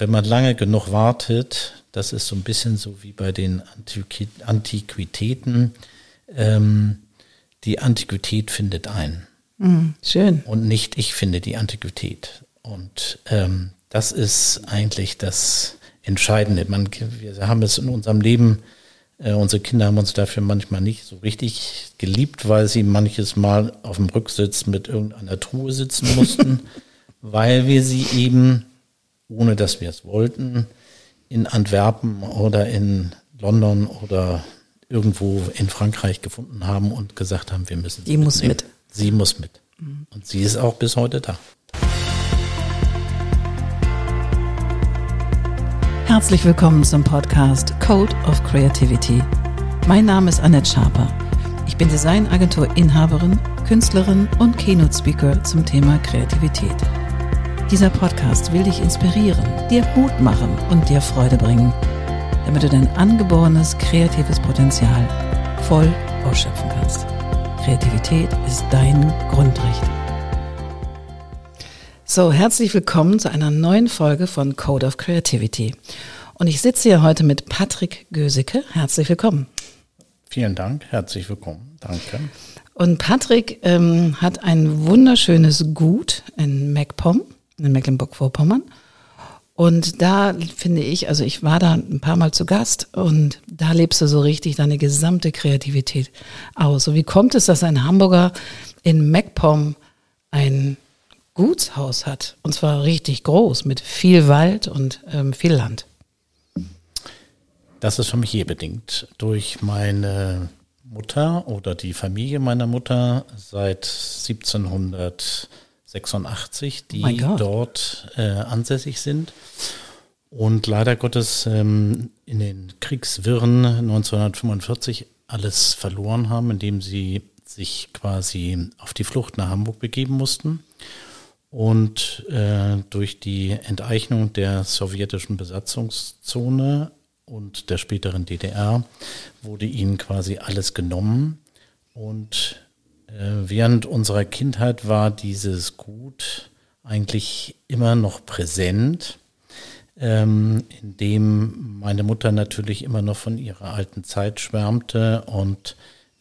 wenn man lange genug wartet, das ist so ein bisschen so wie bei den Antiqui Antiquitäten, ähm, die Antiquität findet ein. Mhm, schön. Und nicht ich finde die Antiquität. Und ähm, das ist eigentlich das Entscheidende. Man, wir haben es in unserem Leben, äh, unsere Kinder haben uns dafür manchmal nicht so richtig geliebt, weil sie manches Mal auf dem Rücksitz mit irgendeiner Truhe sitzen mussten, weil wir sie eben, ohne dass wir es wollten, in Antwerpen oder in London oder irgendwo in Frankreich gefunden haben und gesagt haben, wir müssen sie Die muss mit. Sie muss mit. Und sie ist auch bis heute da. Herzlich willkommen zum Podcast Code of Creativity. Mein Name ist Annette Schaper. Ich bin Designagentur-Inhaberin, Künstlerin und Keynote-Speaker zum Thema Kreativität. Dieser Podcast will dich inspirieren, dir Mut machen und dir Freude bringen, damit du dein angeborenes kreatives Potenzial voll ausschöpfen kannst. Kreativität ist dein Grundrecht. So, herzlich willkommen zu einer neuen Folge von Code of Creativity. Und ich sitze hier heute mit Patrick Gösecke. Herzlich willkommen. Vielen Dank, herzlich willkommen. Danke. Und Patrick ähm, hat ein wunderschönes Gut in MacPom, in Mecklenburg-Vorpommern. Und da finde ich, also ich war da ein paar Mal zu Gast und da lebst du so richtig deine gesamte Kreativität aus. So wie kommt es, dass ein Hamburger in MacPom ein Gutshaus hat. Und zwar richtig groß, mit viel Wald und ähm, viel Land. Das ist familiebedingt. Durch meine Mutter oder die Familie meiner Mutter seit 1786, die dort äh, ansässig sind. Und leider Gottes ähm, in den Kriegswirren 1945 alles verloren haben, indem sie sich quasi auf die Flucht nach Hamburg begeben mussten und äh, durch die Enteignung der sowjetischen Besatzungszone und der späteren DDR wurde ihnen quasi alles genommen. Und während unserer Kindheit war dieses Gut eigentlich immer noch präsent, ähm, indem meine Mutter natürlich immer noch von ihrer alten Zeit schwärmte und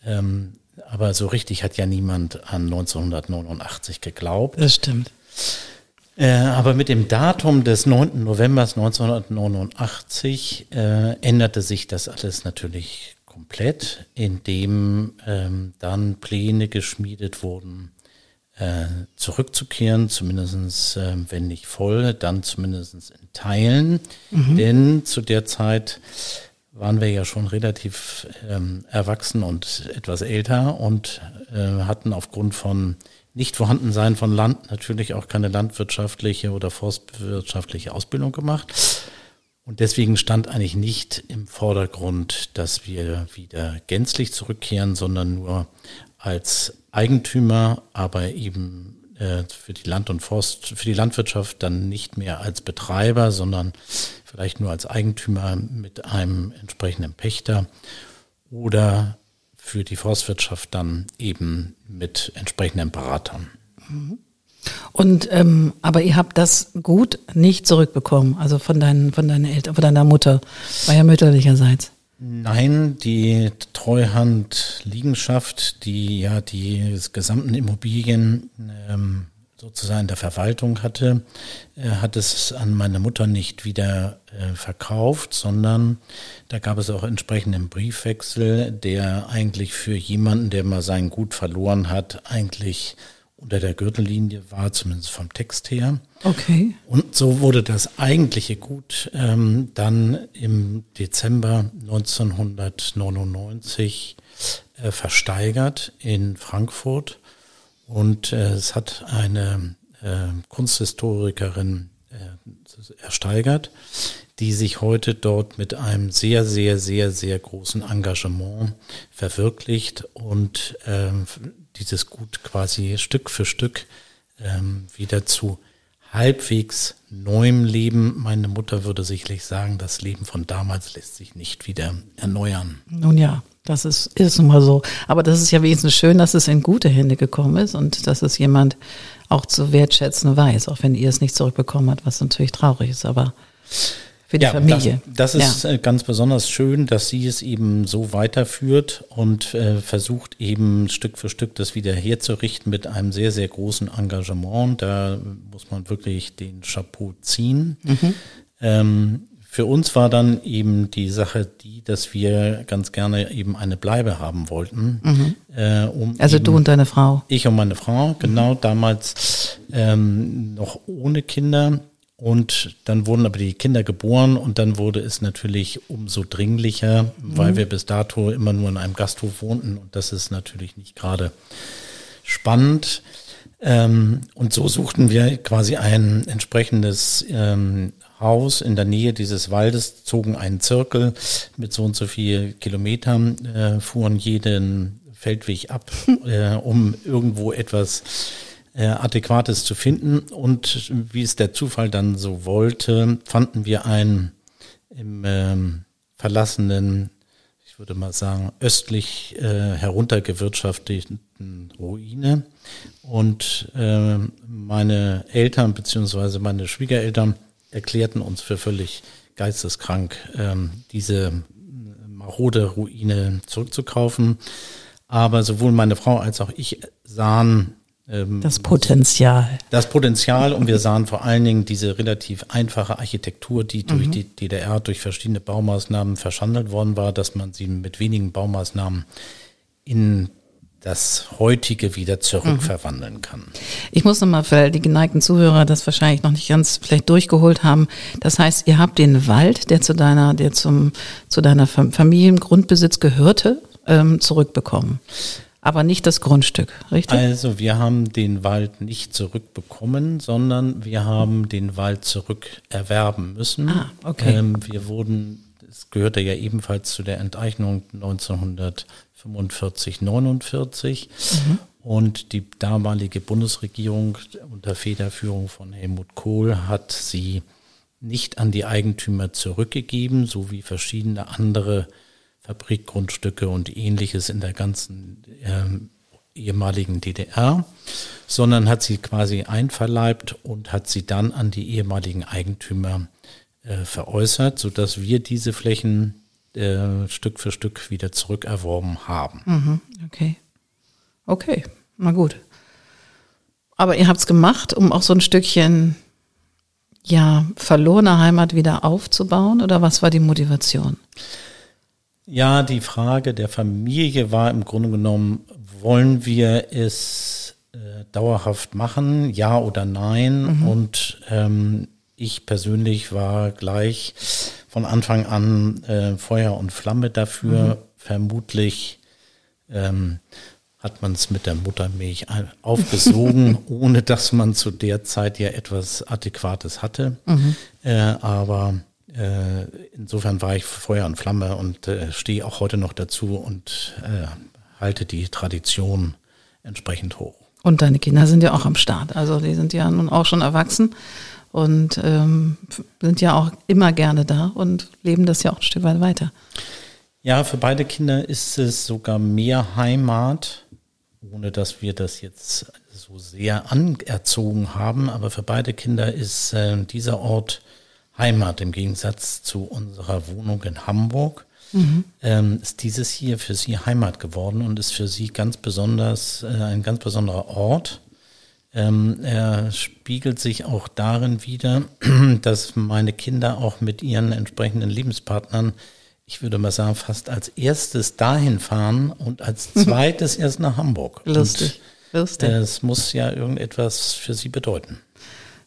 ähm, aber so richtig hat ja niemand an 1989 geglaubt. Das stimmt. Äh, aber mit dem Datum des 9. November 1989 äh, änderte sich das alles natürlich komplett, indem ähm, dann Pläne geschmiedet wurden, äh, zurückzukehren, zumindest äh, wenn nicht voll, dann zumindest in Teilen. Mhm. Denn zu der Zeit waren wir ja schon relativ ähm, erwachsen und etwas älter und äh, hatten aufgrund von Nichtvorhandensein von Land natürlich auch keine landwirtschaftliche oder forstwirtschaftliche Ausbildung gemacht. Und deswegen stand eigentlich nicht im Vordergrund, dass wir wieder gänzlich zurückkehren, sondern nur als Eigentümer, aber eben äh, für die Land- und Forst, für die Landwirtschaft dann nicht mehr als Betreiber, sondern vielleicht nur als Eigentümer mit einem entsprechenden Pächter oder für die Forstwirtschaft dann eben mit entsprechenden Beratern. Und ähm, aber ihr habt das Gut nicht zurückbekommen, also von deinen von deinen Eltern, von deiner Mutter, war ja mütterlicherseits. Nein, die Treuhandliegenschaft, die ja die gesamten Immobilien ähm, sozusagen der Verwaltung hatte, äh, hat es an meine Mutter nicht wieder äh, verkauft, sondern da gab es auch entsprechenden Briefwechsel, der eigentlich für jemanden, der mal sein Gut verloren hat, eigentlich unter der Gürtellinie war, zumindest vom Text her. Okay. Und so wurde das eigentliche Gut ähm, dann im Dezember 1999 äh, versteigert in Frankfurt und äh, es hat eine äh, Kunsthistorikerin ersteigert, die sich heute dort mit einem sehr, sehr, sehr, sehr großen Engagement verwirklicht und ähm, dieses Gut quasi Stück für Stück ähm, wieder zu halbwegs neuem Leben. Meine Mutter würde sicherlich sagen, das Leben von damals lässt sich nicht wieder erneuern. Nun ja, das ist, ist immer so. Aber das ist ja wenigstens schön, dass es in gute Hände gekommen ist und dass es jemand auch zu wertschätzen weiß, auch wenn ihr es nicht zurückbekommen habt, was natürlich traurig ist. Aber für die ja, Familie. Das, das ist ja. Äh, ganz besonders schön, dass sie es eben so weiterführt und äh, versucht eben Stück für Stück das wieder herzurichten mit einem sehr, sehr großen Engagement. Da muss man wirklich den Chapeau ziehen. Mhm. Ähm, für uns war dann eben die Sache die, dass wir ganz gerne eben eine Bleibe haben wollten. Mhm. Äh, um also du und deine Frau. Ich und meine Frau, genau, mhm. damals ähm, noch ohne Kinder. Und dann wurden aber die Kinder geboren und dann wurde es natürlich umso dringlicher, mhm. weil wir bis dato immer nur in einem Gasthof wohnten und das ist natürlich nicht gerade spannend. Ähm, und so suchten wir quasi ein entsprechendes ähm, Haus in der Nähe dieses Waldes, zogen einen Zirkel mit so und so viel Kilometern, äh, fuhren jeden Feldweg ab, äh, um irgendwo etwas äh, Adäquates zu finden. Und wie es der Zufall dann so wollte, fanden wir einen im ähm, verlassenen, ich würde mal sagen, östlich äh, heruntergewirtschafteten Ruine. Und äh, meine Eltern beziehungsweise meine Schwiegereltern erklärten uns für völlig geisteskrank, ähm, diese marode Ruine zurückzukaufen. Aber sowohl meine Frau als auch ich sahen ähm, das Potenzial. Das Potenzial und wir sahen vor allen Dingen diese relativ einfache Architektur, die durch mhm. die DDR durch verschiedene Baumaßnahmen verschandelt worden war, dass man sie mit wenigen Baumaßnahmen in das heutige wieder zurückverwandeln mhm. kann. Ich muss nochmal für die geneigten Zuhörer das wahrscheinlich noch nicht ganz vielleicht durchgeholt haben. Das heißt, ihr habt den Wald, der zu deiner, der zum, zu deiner Familiengrundbesitz gehörte, ähm, zurückbekommen aber nicht das Grundstück, richtig? Also wir haben den Wald nicht zurückbekommen, sondern wir haben den Wald zurückerwerben müssen. Ah, okay. Ähm, wir wurden, es gehörte ja ebenfalls zu der Enteignung 1945, 49. Mhm. Und die damalige Bundesregierung unter Federführung von Helmut Kohl hat sie nicht an die Eigentümer zurückgegeben, so wie verschiedene andere Fabrikgrundstücke und ähnliches in der ganzen ähm, ehemaligen DDR, sondern hat sie quasi einverleibt und hat sie dann an die ehemaligen Eigentümer äh, veräußert, sodass wir diese Flächen äh, Stück für Stück wieder zurückerworben haben. Mhm, okay. Okay, na gut. Aber ihr habt es gemacht, um auch so ein Stückchen ja, verlorene Heimat wieder aufzubauen oder was war die Motivation? Ja, die Frage der Familie war im Grunde genommen, wollen wir es äh, dauerhaft machen, ja oder nein? Mhm. Und ähm, ich persönlich war gleich von Anfang an äh, Feuer und Flamme dafür. Mhm. Vermutlich ähm, hat man es mit der Muttermilch aufgesogen, ohne dass man zu der Zeit ja etwas Adäquates hatte. Mhm. Äh, aber äh, insofern war ich Feuer und Flamme und äh, stehe auch heute noch dazu und äh, halte die Tradition entsprechend hoch. Und deine Kinder sind ja auch am Start. Also die sind ja nun auch schon erwachsen und ähm, sind ja auch immer gerne da und leben das ja auch ein Stück weit weiter. Ja, für beide Kinder ist es sogar mehr Heimat, ohne dass wir das jetzt so sehr anerzogen haben. Aber für beide Kinder ist äh, dieser Ort Heimat im Gegensatz zu unserer Wohnung in Hamburg. Mhm. Ähm, ist dieses hier für sie Heimat geworden und ist für sie ganz besonders äh, ein ganz besonderer Ort. Ähm, er spiegelt sich auch darin wieder, dass meine Kinder auch mit ihren entsprechenden Lebenspartnern, ich würde mal sagen, fast als erstes dahin fahren und als zweites erst nach Hamburg. Lustig. Und, Lustig. Es muss ja irgendetwas für sie bedeuten.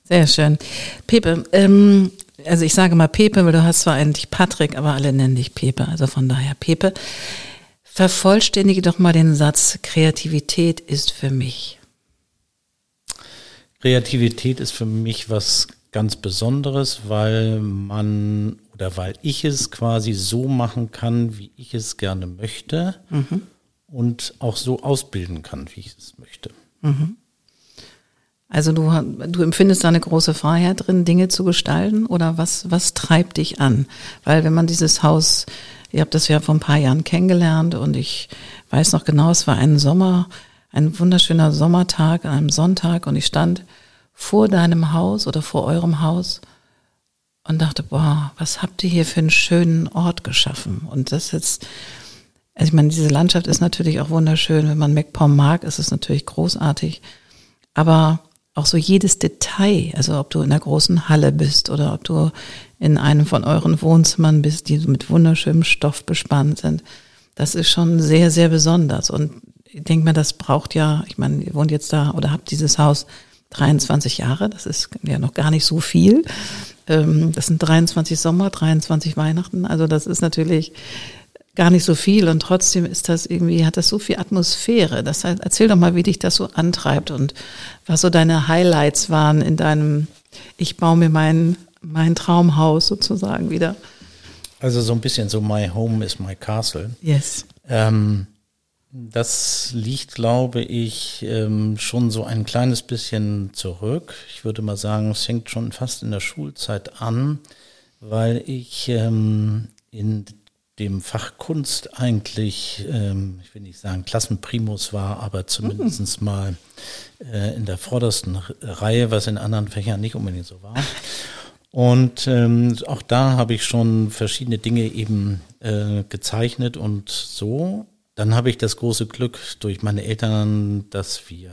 Sehr schön. Pepe, ähm, also ich sage mal Pepe, weil du hast zwar eigentlich Patrick, aber alle nennen dich Pepe, also von daher Pepe. Vervollständige doch mal den Satz, Kreativität ist für mich. Kreativität ist für mich was ganz Besonderes, weil man oder weil ich es quasi so machen kann, wie ich es gerne möchte mhm. und auch so ausbilden kann, wie ich es möchte. Mhm. Also du, du empfindest da eine große Freiheit drin, Dinge zu gestalten oder was, was treibt dich an? Weil wenn man dieses Haus, ihr habt das ja vor ein paar Jahren kennengelernt und ich weiß noch genau, es war ein Sommer, ein wunderschöner Sommertag an einem Sonntag und ich stand vor deinem Haus oder vor eurem Haus und dachte, boah, was habt ihr hier für einen schönen Ort geschaffen? Und das jetzt, also ich meine, diese Landschaft ist natürlich auch wunderschön. Wenn man MacPom mag, ist es natürlich großartig. Aber auch so jedes Detail, also ob du in einer großen Halle bist oder ob du in einem von euren Wohnzimmern bist, die mit wunderschönem Stoff bespannt sind, das ist schon sehr, sehr besonders. Und ich denke mir, das braucht ja, ich meine, ihr wohnt jetzt da oder habt dieses Haus 23 Jahre, das ist ja noch gar nicht so viel. Ähm, das sind 23 Sommer, 23 Weihnachten, also das ist natürlich gar nicht so viel und trotzdem ist das irgendwie, hat das so viel Atmosphäre. Das heißt, erzähl doch mal, wie dich das so antreibt und was so deine Highlights waren in deinem, ich baue mir mein, mein Traumhaus sozusagen wieder. Also so ein bisschen so My Home is My Castle. Yes. Ähm, das liegt, glaube ich, ähm, schon so ein kleines bisschen zurück. Ich würde mal sagen, es fängt schon fast in der Schulzeit an, weil ich ähm, in dem Fach Kunst eigentlich, ähm, ich will nicht sagen Klassenprimus war, aber zumindest mhm. mal äh, in der vordersten Reihe, was in anderen Fächern nicht unbedingt so war. Und ähm, auch da habe ich schon verschiedene Dinge eben äh, gezeichnet und so. Dann habe ich das große Glück durch meine Eltern, dass wir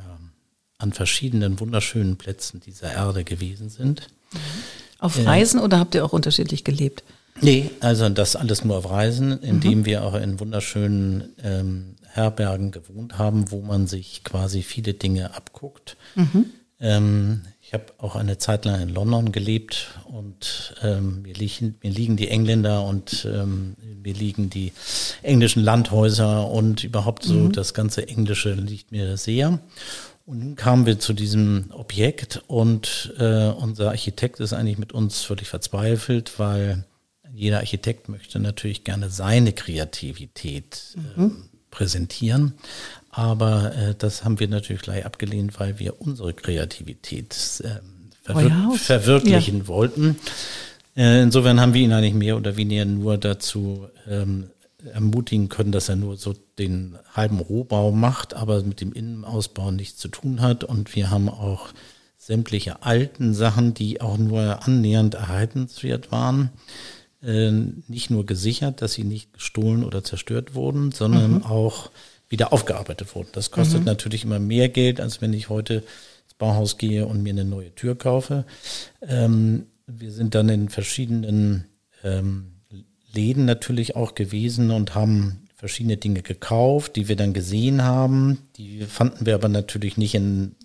an verschiedenen wunderschönen Plätzen dieser Erde gewesen sind. Auf äh, Reisen äh, oder habt ihr auch unterschiedlich gelebt? Nee, also das alles nur auf Reisen, indem mhm. wir auch in wunderschönen ähm, Herbergen gewohnt haben, wo man sich quasi viele Dinge abguckt. Mhm. Ähm, ich habe auch eine Zeit lang in London gelebt und ähm, mir, liegen, mir liegen die Engländer und ähm, mir liegen die englischen Landhäuser und überhaupt so mhm. das ganze Englische liegt mir sehr. Und nun kamen wir zu diesem Objekt und äh, unser Architekt ist eigentlich mit uns völlig verzweifelt, weil jeder Architekt möchte natürlich gerne seine Kreativität äh, mhm. präsentieren. Aber äh, das haben wir natürlich gleich abgelehnt, weil wir unsere Kreativität äh, verwir verwirklichen ja. wollten. Äh, insofern haben wir ihn eigentlich mehr oder weniger nur dazu ähm, ermutigen können, dass er nur so den halben Rohbau macht, aber mit dem Innenausbau nichts zu tun hat. Und wir haben auch sämtliche alten Sachen, die auch nur annähernd erhaltenswert waren, nicht nur gesichert, dass sie nicht gestohlen oder zerstört wurden, sondern mhm. auch wieder aufgearbeitet wurden. Das kostet mhm. natürlich immer mehr Geld, als wenn ich heute ins Bauhaus gehe und mir eine neue Tür kaufe. Ähm, wir sind dann in verschiedenen ähm, Läden natürlich auch gewesen und haben verschiedene Dinge gekauft, die wir dann gesehen haben. Die fanden wir aber natürlich nicht in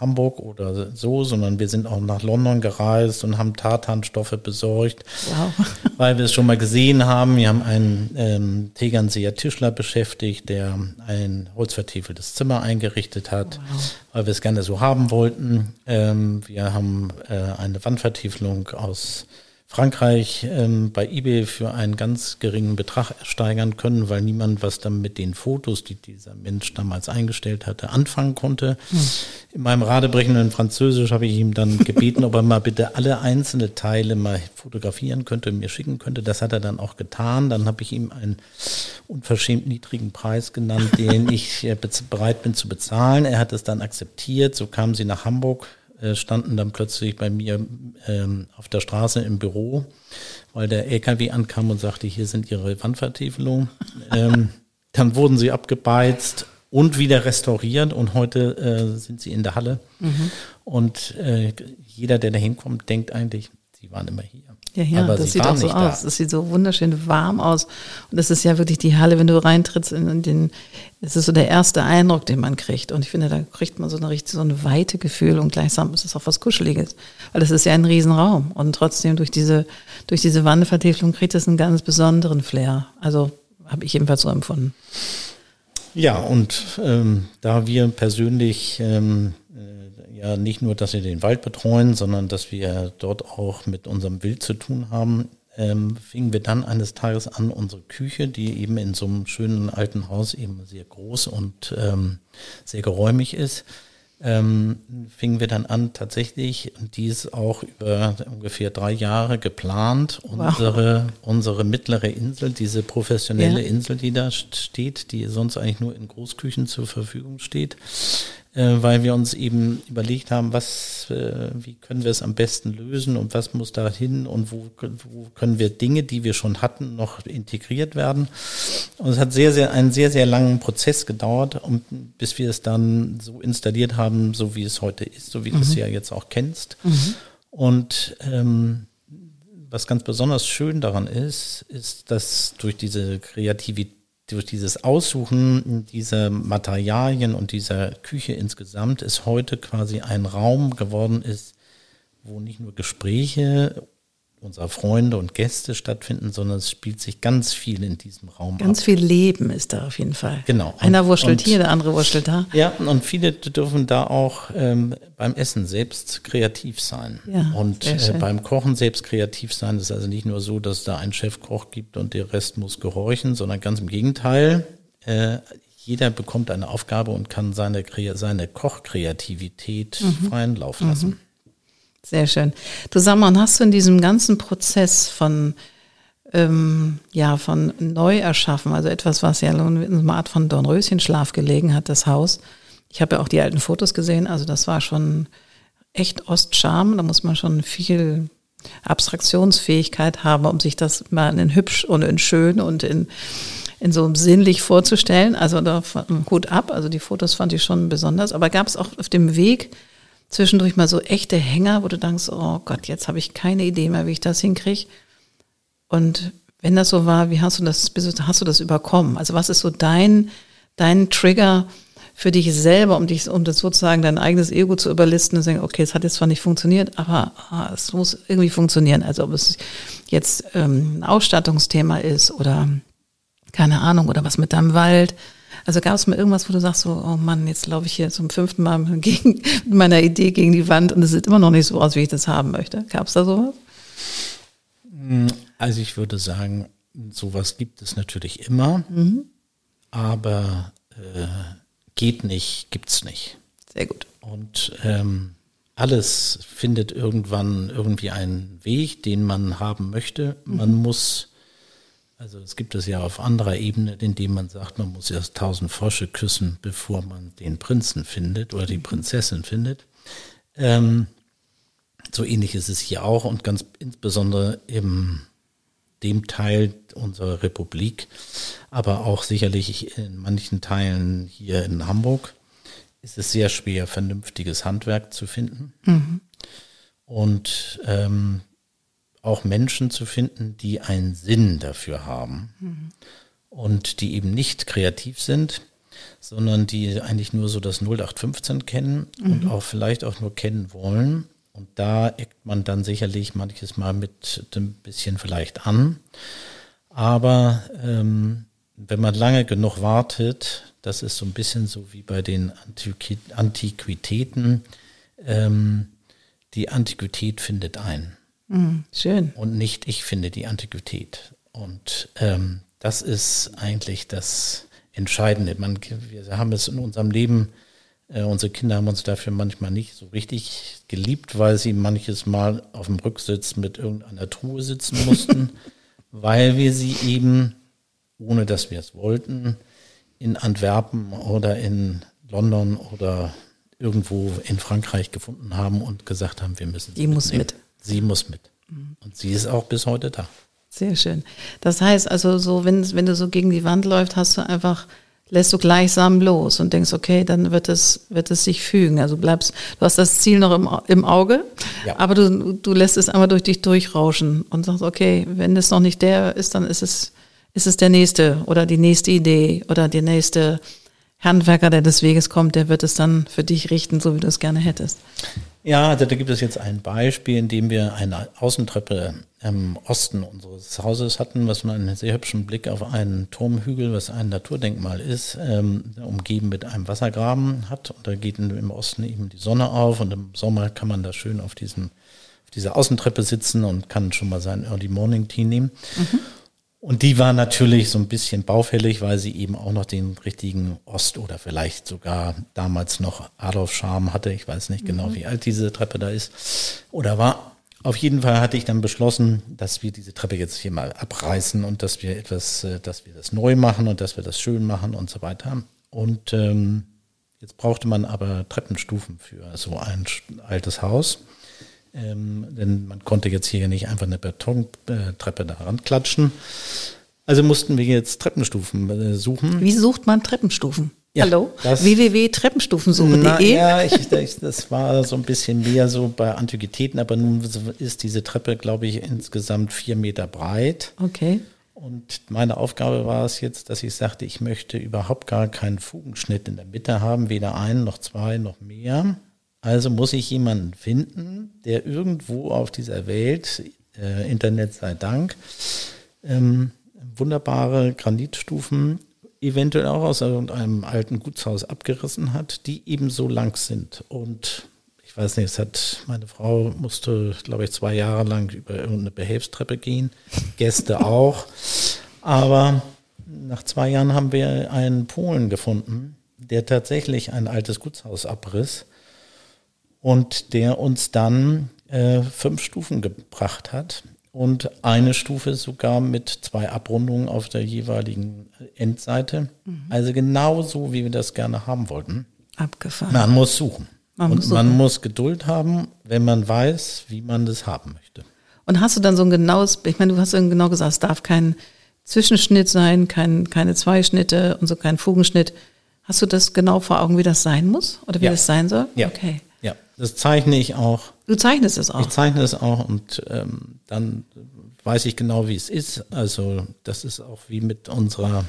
Hamburg oder so, sondern wir sind auch nach London gereist und haben Tartanstoffe besorgt, wow. weil wir es schon mal gesehen haben. Wir haben einen ähm, Tegernseer Tischler beschäftigt, der ein holzvertiefeltes Zimmer eingerichtet hat, wow. weil wir es gerne so haben wollten. Ähm, wir haben äh, eine Wandvertiefelung aus Frankreich ähm, bei eBay für einen ganz geringen Betrag ersteigern können, weil niemand was dann mit den Fotos, die dieser Mensch damals eingestellt hatte, anfangen konnte. Hm. In meinem radebrechenden Französisch habe ich ihm dann gebeten, ob er mal bitte alle einzelne Teile mal fotografieren könnte, mir schicken könnte. Das hat er dann auch getan. Dann habe ich ihm einen unverschämt niedrigen Preis genannt, den ich äh, bereit bin zu bezahlen. Er hat es dann akzeptiert. So kamen sie nach Hamburg äh, standen dann plötzlich bei mir ähm, auf der Straße im Büro, weil der LKW ankam und sagte, hier sind Ihre Wandvertiefelungen. ähm, dann wurden sie abgebeizt und wieder restauriert und heute äh, sind sie in der Halle. Mhm. Und äh, jeder, der da hinkommt, denkt eigentlich, sie waren immer hier. Ja, ja, Aber das sieht auch so aus. Das sieht so wunderschön warm aus. Und das ist ja wirklich die Halle, wenn du reintrittst in den, das ist so der erste Eindruck, den man kriegt. Und ich finde, da kriegt man so eine richtig, so ein weite Gefühl und gleichsam ist es auch was Kuscheliges. Weil das ist ja ein Riesenraum. Und trotzdem durch diese, durch diese Wandevertiefung kriegt es einen ganz besonderen Flair. Also habe ich jedenfalls so empfunden. Ja, und ähm, da wir persönlich ähm, ja nicht nur, dass wir den Wald betreuen, sondern dass wir dort auch mit unserem Wild zu tun haben, ähm, fingen wir dann eines Tages an, unsere Küche, die eben in so einem schönen alten Haus eben sehr groß und ähm, sehr geräumig ist, ähm, fingen wir dann an, tatsächlich, und dies auch über ungefähr drei Jahre geplant, unsere, wow. unsere mittlere Insel, diese professionelle ja. Insel, die da steht, die sonst eigentlich nur in Großküchen zur Verfügung steht, äh, weil wir uns eben überlegt haben, was, äh, wie können wir es am besten lösen und was muss da hin und wo, wo können wir Dinge, die wir schon hatten, noch integriert werden. Und es hat sehr, sehr, einen sehr, sehr langen Prozess gedauert, um, bis wir es dann so installiert haben, so wie es heute ist, so wie mhm. du es ja jetzt auch kennst. Mhm. Und ähm, was ganz besonders schön daran ist, ist, dass durch diese Kreativität durch dieses Aussuchen dieser Materialien und dieser Küche insgesamt es heute quasi ein Raum geworden ist, wo nicht nur Gespräche unserer Freunde und Gäste stattfinden, sondern es spielt sich ganz viel in diesem Raum ganz ab. viel Leben ist da auf jeden Fall. Genau. Einer wurschtelt und, hier, der andere wurschtelt da. Ja, und viele dürfen da auch ähm, beim Essen selbst kreativ sein. Ja, und äh, beim Kochen selbst kreativ sein. Das ist also nicht nur so, dass da ein Chefkoch gibt und der Rest muss gehorchen, sondern ganz im Gegenteil. Äh, jeder bekommt eine Aufgabe und kann seine, seine Kochkreativität mhm. freien Lauf lassen. Mhm. Sehr schön. Du sag mal, hast du in diesem ganzen Prozess von ähm, ja von Neuerschaffen, also etwas, was ja in einer Art von Dornröschenschlaf gelegen hat, das Haus. Ich habe ja auch die alten Fotos gesehen, also das war schon echt Ostcharme. Da muss man schon viel Abstraktionsfähigkeit haben, um sich das mal in hübsch und in schön und in in so sinnlich vorzustellen. Also da Hut ab. Also die Fotos fand ich schon besonders. Aber gab es auch auf dem Weg zwischendurch mal so echte Hänger, wo du denkst, oh Gott, jetzt habe ich keine Idee mehr, wie ich das hinkriege. Und wenn das so war, wie hast du das, hast du das überkommen? Also was ist so dein, dein Trigger für dich selber, um dich, um das sozusagen dein eigenes Ego zu überlisten und zu sagen, okay, es hat jetzt zwar nicht funktioniert, aber ah, es muss irgendwie funktionieren. Also ob es jetzt ähm, ein Ausstattungsthema ist oder keine Ahnung, oder was mit deinem Wald also gab es mal irgendwas, wo du sagst, so, oh Mann, jetzt laufe ich hier zum fünften Mal gegen, mit meiner Idee gegen die Wand und es sieht immer noch nicht so aus, wie ich das haben möchte. Gab es da sowas? Hm, also ich würde sagen, sowas gibt es natürlich immer, mhm. aber äh, geht nicht, gibt's nicht. Sehr gut. Und ähm, alles findet irgendwann irgendwie einen Weg, den man haben möchte. Man mhm. muss also es gibt es ja auf anderer Ebene, indem man sagt, man muss erst tausend Frösche küssen, bevor man den Prinzen findet oder die. Prinzessin findet. Ähm, so ähnlich ist es hier auch und ganz insbesondere im dem Teil unserer Republik, aber auch sicherlich in manchen Teilen hier in Hamburg ist es sehr schwer, vernünftiges Handwerk zu finden. Mhm. Und ähm, auch Menschen zu finden, die einen Sinn dafür haben mhm. und die eben nicht kreativ sind, sondern die eigentlich nur so das 0815 kennen mhm. und auch vielleicht auch nur kennen wollen. Und da eckt man dann sicherlich manches Mal mit ein bisschen vielleicht an. Aber ähm, wenn man lange genug wartet, das ist so ein bisschen so wie bei den Antiquitäten, ähm, die Antiquität findet ein. Mhm, schön. Und nicht ich finde die Antiquität. Und ähm, das ist eigentlich das Entscheidende. Man, wir haben es in unserem Leben, äh, unsere Kinder haben uns dafür manchmal nicht so richtig geliebt, weil sie manches Mal auf dem Rücksitz mit irgendeiner Truhe sitzen mussten, weil wir sie eben, ohne dass wir es wollten, in Antwerpen oder in London oder irgendwo in Frankreich gefunden haben und gesagt haben, wir müssen sie Die muss mit. Sie muss mit. Und sie ist auch bis heute da. Sehr schön. Das heißt also, so, wenn, wenn du so gegen die Wand läufst, hast du einfach, lässt du gleichsam los und denkst, okay, dann wird es, wird es sich fügen. Also bleibst, du hast das Ziel noch im, im Auge, ja. aber du, du lässt es einmal durch dich durchrauschen und sagst, okay, wenn es noch nicht der ist, dann ist es, ist es der nächste oder die nächste Idee oder der nächste Handwerker, der des Weges kommt, der wird es dann für dich richten, so wie du es gerne hättest. Ja, also da gibt es jetzt ein Beispiel, in dem wir eine Außentreppe im Osten unseres Hauses hatten, was man einen sehr hübschen Blick auf einen Turmhügel, was ein Naturdenkmal ist, ähm, umgeben mit einem Wassergraben hat. Und da geht im Osten eben die Sonne auf und im Sommer kann man da schön auf diesem auf dieser Außentreppe sitzen und kann schon mal sein Early Morning Tea nehmen. Mhm. Und die war natürlich so ein bisschen baufällig, weil sie eben auch noch den richtigen Ost- oder vielleicht sogar damals noch Adolf Scham hatte. Ich weiß nicht genau, mhm. wie alt diese Treppe da ist oder war. Auf jeden Fall hatte ich dann beschlossen, dass wir diese Treppe jetzt hier mal abreißen und dass wir etwas, äh, dass wir das neu machen und dass wir das schön machen und so weiter. Und ähm, Jetzt brauchte man aber Treppenstufen für so ein altes Haus. Ähm, denn man konnte jetzt hier nicht einfach eine Betontreppe daran klatschen. Also mussten wir jetzt Treppenstufen äh, suchen. Wie sucht man Treppenstufen? Ja, Hallo? www.treppenstufensuche.de Ja, ich, das war so ein bisschen mehr so bei Antiquitäten, aber nun ist diese Treppe, glaube ich, insgesamt vier Meter breit. Okay. Und meine Aufgabe war es jetzt, dass ich sagte, ich möchte überhaupt gar keinen Fugenschnitt in der Mitte haben, weder einen noch zwei noch mehr. Also muss ich jemanden finden, der irgendwo auf dieser Welt, äh, Internet sei Dank, ähm, wunderbare Granitstufen eventuell auch aus irgendeinem alten Gutshaus abgerissen hat, die eben so lang sind. Und ich weiß nicht, es hat, meine Frau musste, glaube ich, zwei Jahre lang über irgendeine Behelfstreppe gehen, Gäste auch. Aber nach zwei Jahren haben wir einen Polen gefunden, der tatsächlich ein altes Gutshaus abriss und der uns dann äh, fünf Stufen gebracht hat und eine Stufe sogar mit zwei Abrundungen auf der jeweiligen Endseite. Mhm. Also genau so, wie wir das gerne haben wollten. Abgefahren. Man muss suchen. Man und muss man muss Geduld haben, wenn man weiß, wie man das haben möchte. Und hast du dann so ein genaues, ich meine, du hast ja genau gesagt, es darf kein Zwischenschnitt sein, kein, keine Zweischnitte und so kein Fugenschnitt. Hast du das genau vor Augen, wie das sein muss oder wie ja. das sein soll? Ja. Okay. Das zeichne ich auch. Du zeichnest es auch. Ich zeichne es auch und ähm, dann weiß ich genau, wie es ist. Also das ist auch wie mit unserer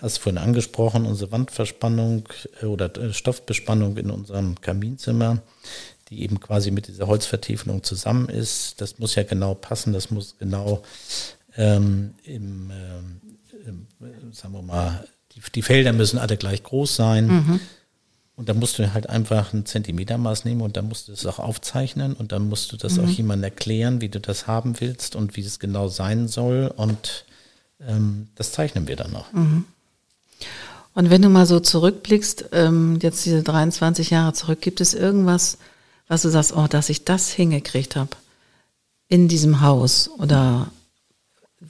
hast du vorhin angesprochen, unsere Wandverspannung äh, oder äh, Stoffbespannung in unserem Kaminzimmer, die eben quasi mit dieser Holzvertiefung zusammen ist. Das muss ja genau passen, das muss genau ähm, im, äh, im, sagen wir mal, die, die, Felder müssen alle gleich groß sein. Mhm. Und dann musst du halt einfach ein Zentimetermaß nehmen und dann musst du es auch aufzeichnen und dann musst du das mhm. auch jemandem erklären, wie du das haben willst und wie es genau sein soll. Und ähm, das zeichnen wir dann noch. Mhm. Und wenn du mal so zurückblickst, ähm, jetzt diese 23 Jahre zurück, gibt es irgendwas, was du sagst, oh, dass ich das hingekriegt habe in diesem Haus oder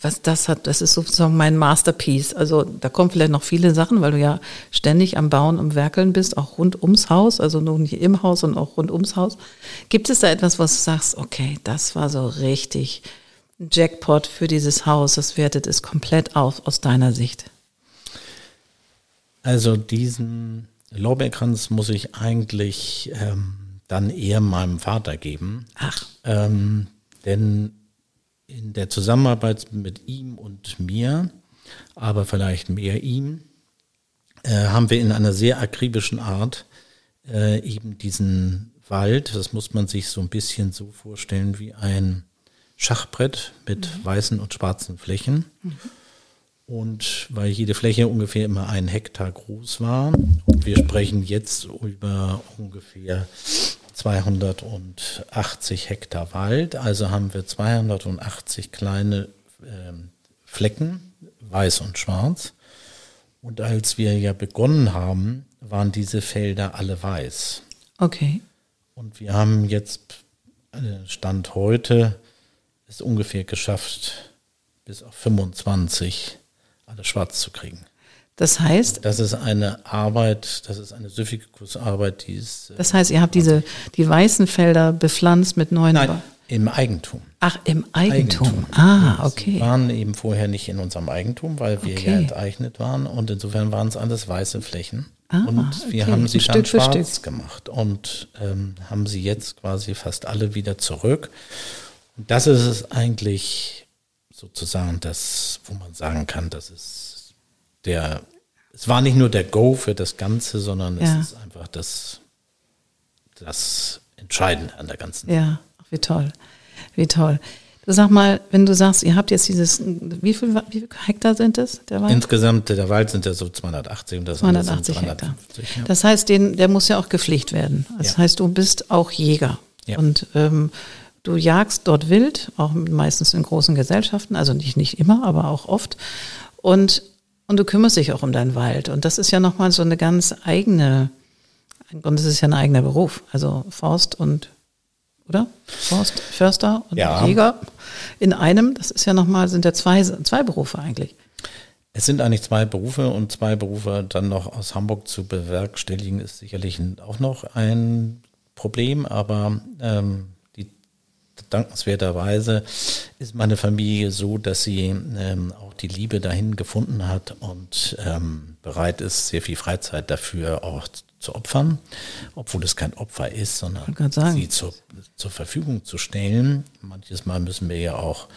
was das hat, das ist sozusagen mein Masterpiece. Also da kommen vielleicht noch viele Sachen, weil du ja ständig am Bauen, am Werkeln bist, auch rund ums Haus, also nur nicht im Haus, sondern auch rund ums Haus. Gibt es da etwas, was du sagst, okay, das war so richtig Jackpot für dieses Haus, das wertet es komplett auf aus deiner Sicht? Also diesen Lorbeerkranz muss ich eigentlich ähm, dann eher meinem Vater geben. Ach. Ähm, denn in der Zusammenarbeit mit ihm und mir, aber vielleicht mehr ihm, äh, haben wir in einer sehr akribischen Art äh, eben diesen Wald, das muss man sich so ein bisschen so vorstellen wie ein Schachbrett mit mhm. weißen und schwarzen Flächen. Mhm. Und weil jede Fläche ungefähr immer ein Hektar groß war, und wir sprechen jetzt über ungefähr 280 Hektar Wald, also haben wir 280 kleine äh, Flecken, weiß und schwarz. Und als wir ja begonnen haben, waren diese Felder alle weiß. Okay. Und wir haben jetzt äh, Stand heute es ungefähr geschafft, bis auf 25 alles schwarz zu kriegen. Das heißt? Das ist eine Arbeit, das ist eine Syphikusarbeit, die ist. Äh, das heißt, ihr habt diese, die weißen Felder bepflanzt mit neuen. Nein, im Eigentum. Ach, im Eigentum. Eigentum. Ah, okay. Sie waren eben vorher nicht in unserem Eigentum, weil wir okay. ja enteignet waren und insofern waren es alles weiße Flächen. Ah, und wir okay. haben sie Stück dann schwarz gemacht und ähm, haben sie jetzt quasi fast alle wieder zurück. Und das ist es eigentlich sozusagen das, wo man sagen kann, das ist der, es war nicht nur der Go für das Ganze, sondern ja. es ist einfach das, das Entscheidende an der ganzen. Ja, wie toll, wie toll. Du sag mal, wenn du sagst, ihr habt jetzt dieses, wie viel, wie viel Hektar sind das? Der Wald? Insgesamt, der Wald sind ja so 280 und das 280 Hektar. Ja. Das heißt, den, der muss ja auch gepflegt werden. Das ja. heißt, du bist auch Jäger. Ja. Und ähm, Du jagst dort wild, auch meistens in großen Gesellschaften, also nicht, nicht immer, aber auch oft. Und, und du kümmerst dich auch um deinen Wald. Und das ist ja nochmal so eine ganz eigene, im Grunde ist es ja ein eigener Beruf. Also Forst und, oder? Forst, Förster und ja. Jäger in einem. Das ist ja nochmal, sind ja zwei, zwei Berufe eigentlich. Es sind eigentlich zwei Berufe und zwei Berufe dann noch aus Hamburg zu bewerkstelligen, ist sicherlich auch noch ein Problem, aber ähm, dankenswerterweise ist meine Familie so, dass sie ähm, auch die Liebe dahin gefunden hat und ähm, bereit ist, sehr viel Freizeit dafür auch zu opfern, obwohl es kein Opfer ist, sondern sie zur, zur Verfügung zu stellen. Manches Mal müssen wir ja auch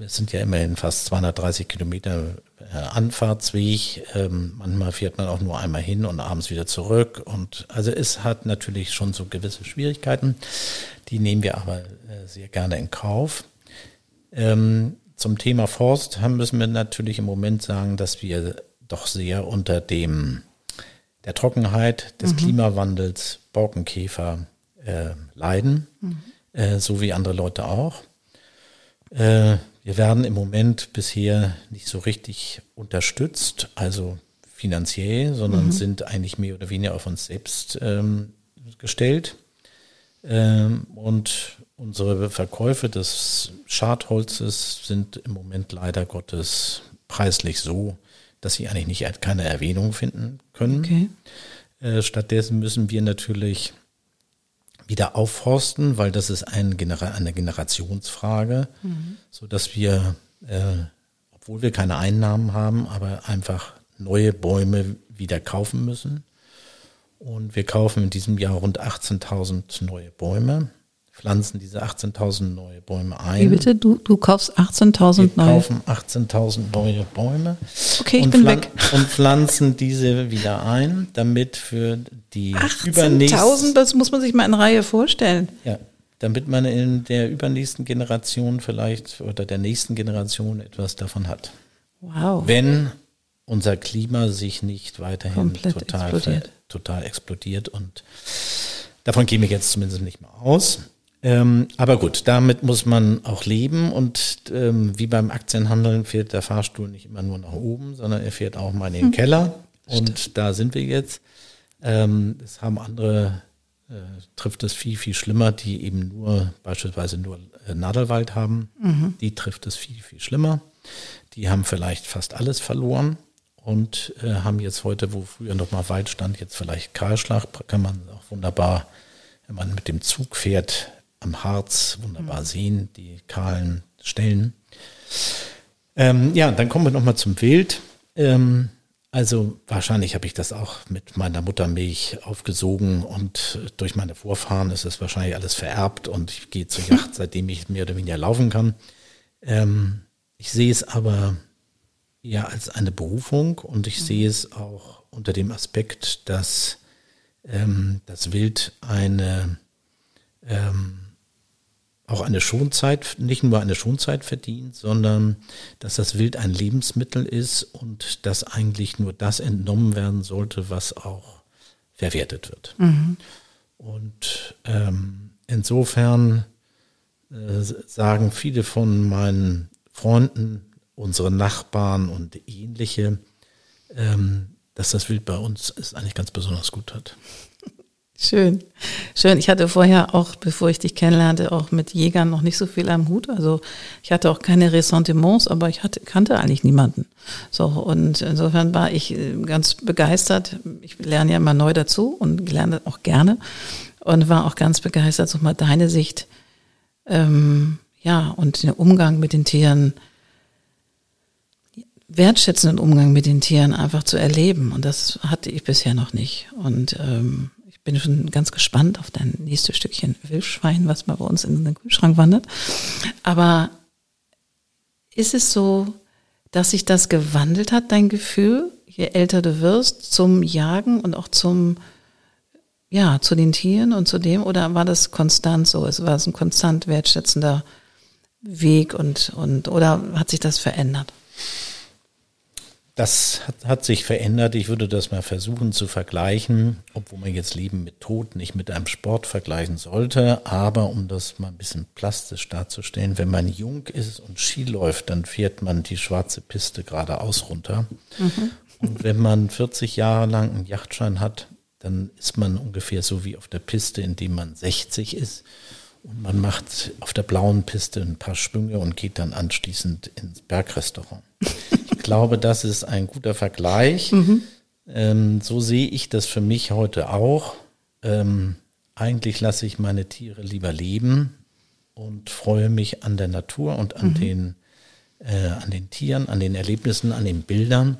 es sind ja immerhin fast 230 Kilometer äh, Anfahrtsweg. Ähm, manchmal fährt man auch nur einmal hin und abends wieder zurück. Und also es hat natürlich schon so gewisse Schwierigkeiten. Die nehmen wir aber sehr gerne in Kauf. Ähm, zum Thema Forst müssen wir natürlich im Moment sagen, dass wir doch sehr unter dem der Trockenheit, des mhm. Klimawandels, Borkenkäfer äh, leiden, mhm. äh, so wie andere Leute auch. Äh, wir werden im Moment bisher nicht so richtig unterstützt, also finanziell, sondern mhm. sind eigentlich mehr oder weniger auf uns selbst ähm, gestellt. Ähm, und unsere Verkäufe des Schadholzes sind im Moment leider Gottes preislich so, dass sie eigentlich nicht keine Erwähnung finden können. Okay. Äh, stattdessen müssen wir natürlich wieder aufforsten, weil das ist ein Genera eine Generationsfrage, mhm. so dass wir, äh, obwohl wir keine Einnahmen haben, aber einfach neue Bäume wieder kaufen müssen. Und wir kaufen in diesem Jahr rund 18.000 neue Bäume pflanzen diese 18.000 neue Bäume ein. Wie bitte? Du, du kaufst 18.000 neue? Wir kaufen 18.000 neue Bäume. Okay, ich bin weg. Und pflanzen diese wieder ein, damit für die 18.000, das muss man sich mal in Reihe vorstellen. Ja, damit man in der übernächsten Generation vielleicht oder der nächsten Generation etwas davon hat. Wow. Wenn unser Klima sich nicht weiterhin total explodiert. total explodiert und davon gehen wir jetzt zumindest nicht mehr aus. Ähm, aber gut, damit muss man auch leben und ähm, wie beim Aktienhandeln fährt der Fahrstuhl nicht immer nur nach oben, sondern er fährt auch mal in den hm. Keller und Stimmt. da sind wir jetzt. Ähm, es haben andere, äh, trifft es viel, viel schlimmer, die eben nur beispielsweise nur äh, Nadelwald haben. Mhm. Die trifft es viel, viel schlimmer. Die haben vielleicht fast alles verloren und äh, haben jetzt heute, wo früher noch mal Wald stand, jetzt vielleicht Kahlschlag, kann man auch wunderbar, wenn man mit dem Zug fährt, am Harz wunderbar mhm. sehen, die kahlen Stellen. Ähm, ja, dann kommen wir nochmal zum Wild. Ähm, also wahrscheinlich habe ich das auch mit meiner Muttermilch aufgesogen und durch meine Vorfahren ist es wahrscheinlich alles vererbt und ich gehe zur Yacht, seitdem ich mehr oder weniger laufen kann. Ähm, ich sehe es aber eher als eine Berufung und ich mhm. sehe es auch unter dem Aspekt, dass ähm, das Wild eine ähm, auch eine Schonzeit, nicht nur eine Schonzeit verdient, sondern dass das Wild ein Lebensmittel ist und dass eigentlich nur das entnommen werden sollte, was auch verwertet wird. Mhm. Und ähm, insofern äh, sagen viele von meinen Freunden, unsere Nachbarn und ähnliche, ähm, dass das Wild bei uns es eigentlich ganz besonders gut hat. Schön, schön. Ich hatte vorher auch, bevor ich dich kennenlernte, auch mit Jägern noch nicht so viel am Hut. Also ich hatte auch keine Ressentiments, aber ich hatte, kannte eigentlich niemanden. So und insofern war ich äh, ganz begeistert. Ich lerne ja immer neu dazu und lerne auch gerne und war auch ganz begeistert, so mal deine Sicht, ähm, ja und den Umgang mit den Tieren wertschätzenden Umgang mit den Tieren einfach zu erleben. Und das hatte ich bisher noch nicht. Und ähm, bin schon ganz gespannt auf dein nächstes Stückchen Wildschwein, was mal bei uns in den Kühlschrank wandert. Aber ist es so, dass sich das gewandelt hat, dein Gefühl, je älter du wirst, zum Jagen und auch zum, ja, zu den Tieren und zu dem? Oder war das konstant so? Es war es ein konstant wertschätzender Weg und, und, oder hat sich das verändert? Das hat, hat, sich verändert. Ich würde das mal versuchen zu vergleichen, obwohl man jetzt Leben mit Tod nicht mit einem Sport vergleichen sollte. Aber um das mal ein bisschen plastisch darzustellen, wenn man jung ist und Ski läuft, dann fährt man die schwarze Piste geradeaus runter. Mhm. Und wenn man 40 Jahre lang einen Yachtschein hat, dann ist man ungefähr so wie auf der Piste, in dem man 60 ist. Und man macht auf der blauen Piste ein paar Schwünge und geht dann anschließend ins Bergrestaurant. glaube, das ist ein guter Vergleich. Mhm. Ähm, so sehe ich das für mich heute auch. Ähm, eigentlich lasse ich meine Tiere lieber leben und freue mich an der Natur und an, mhm. den, äh, an den Tieren, an den Erlebnissen, an den Bildern.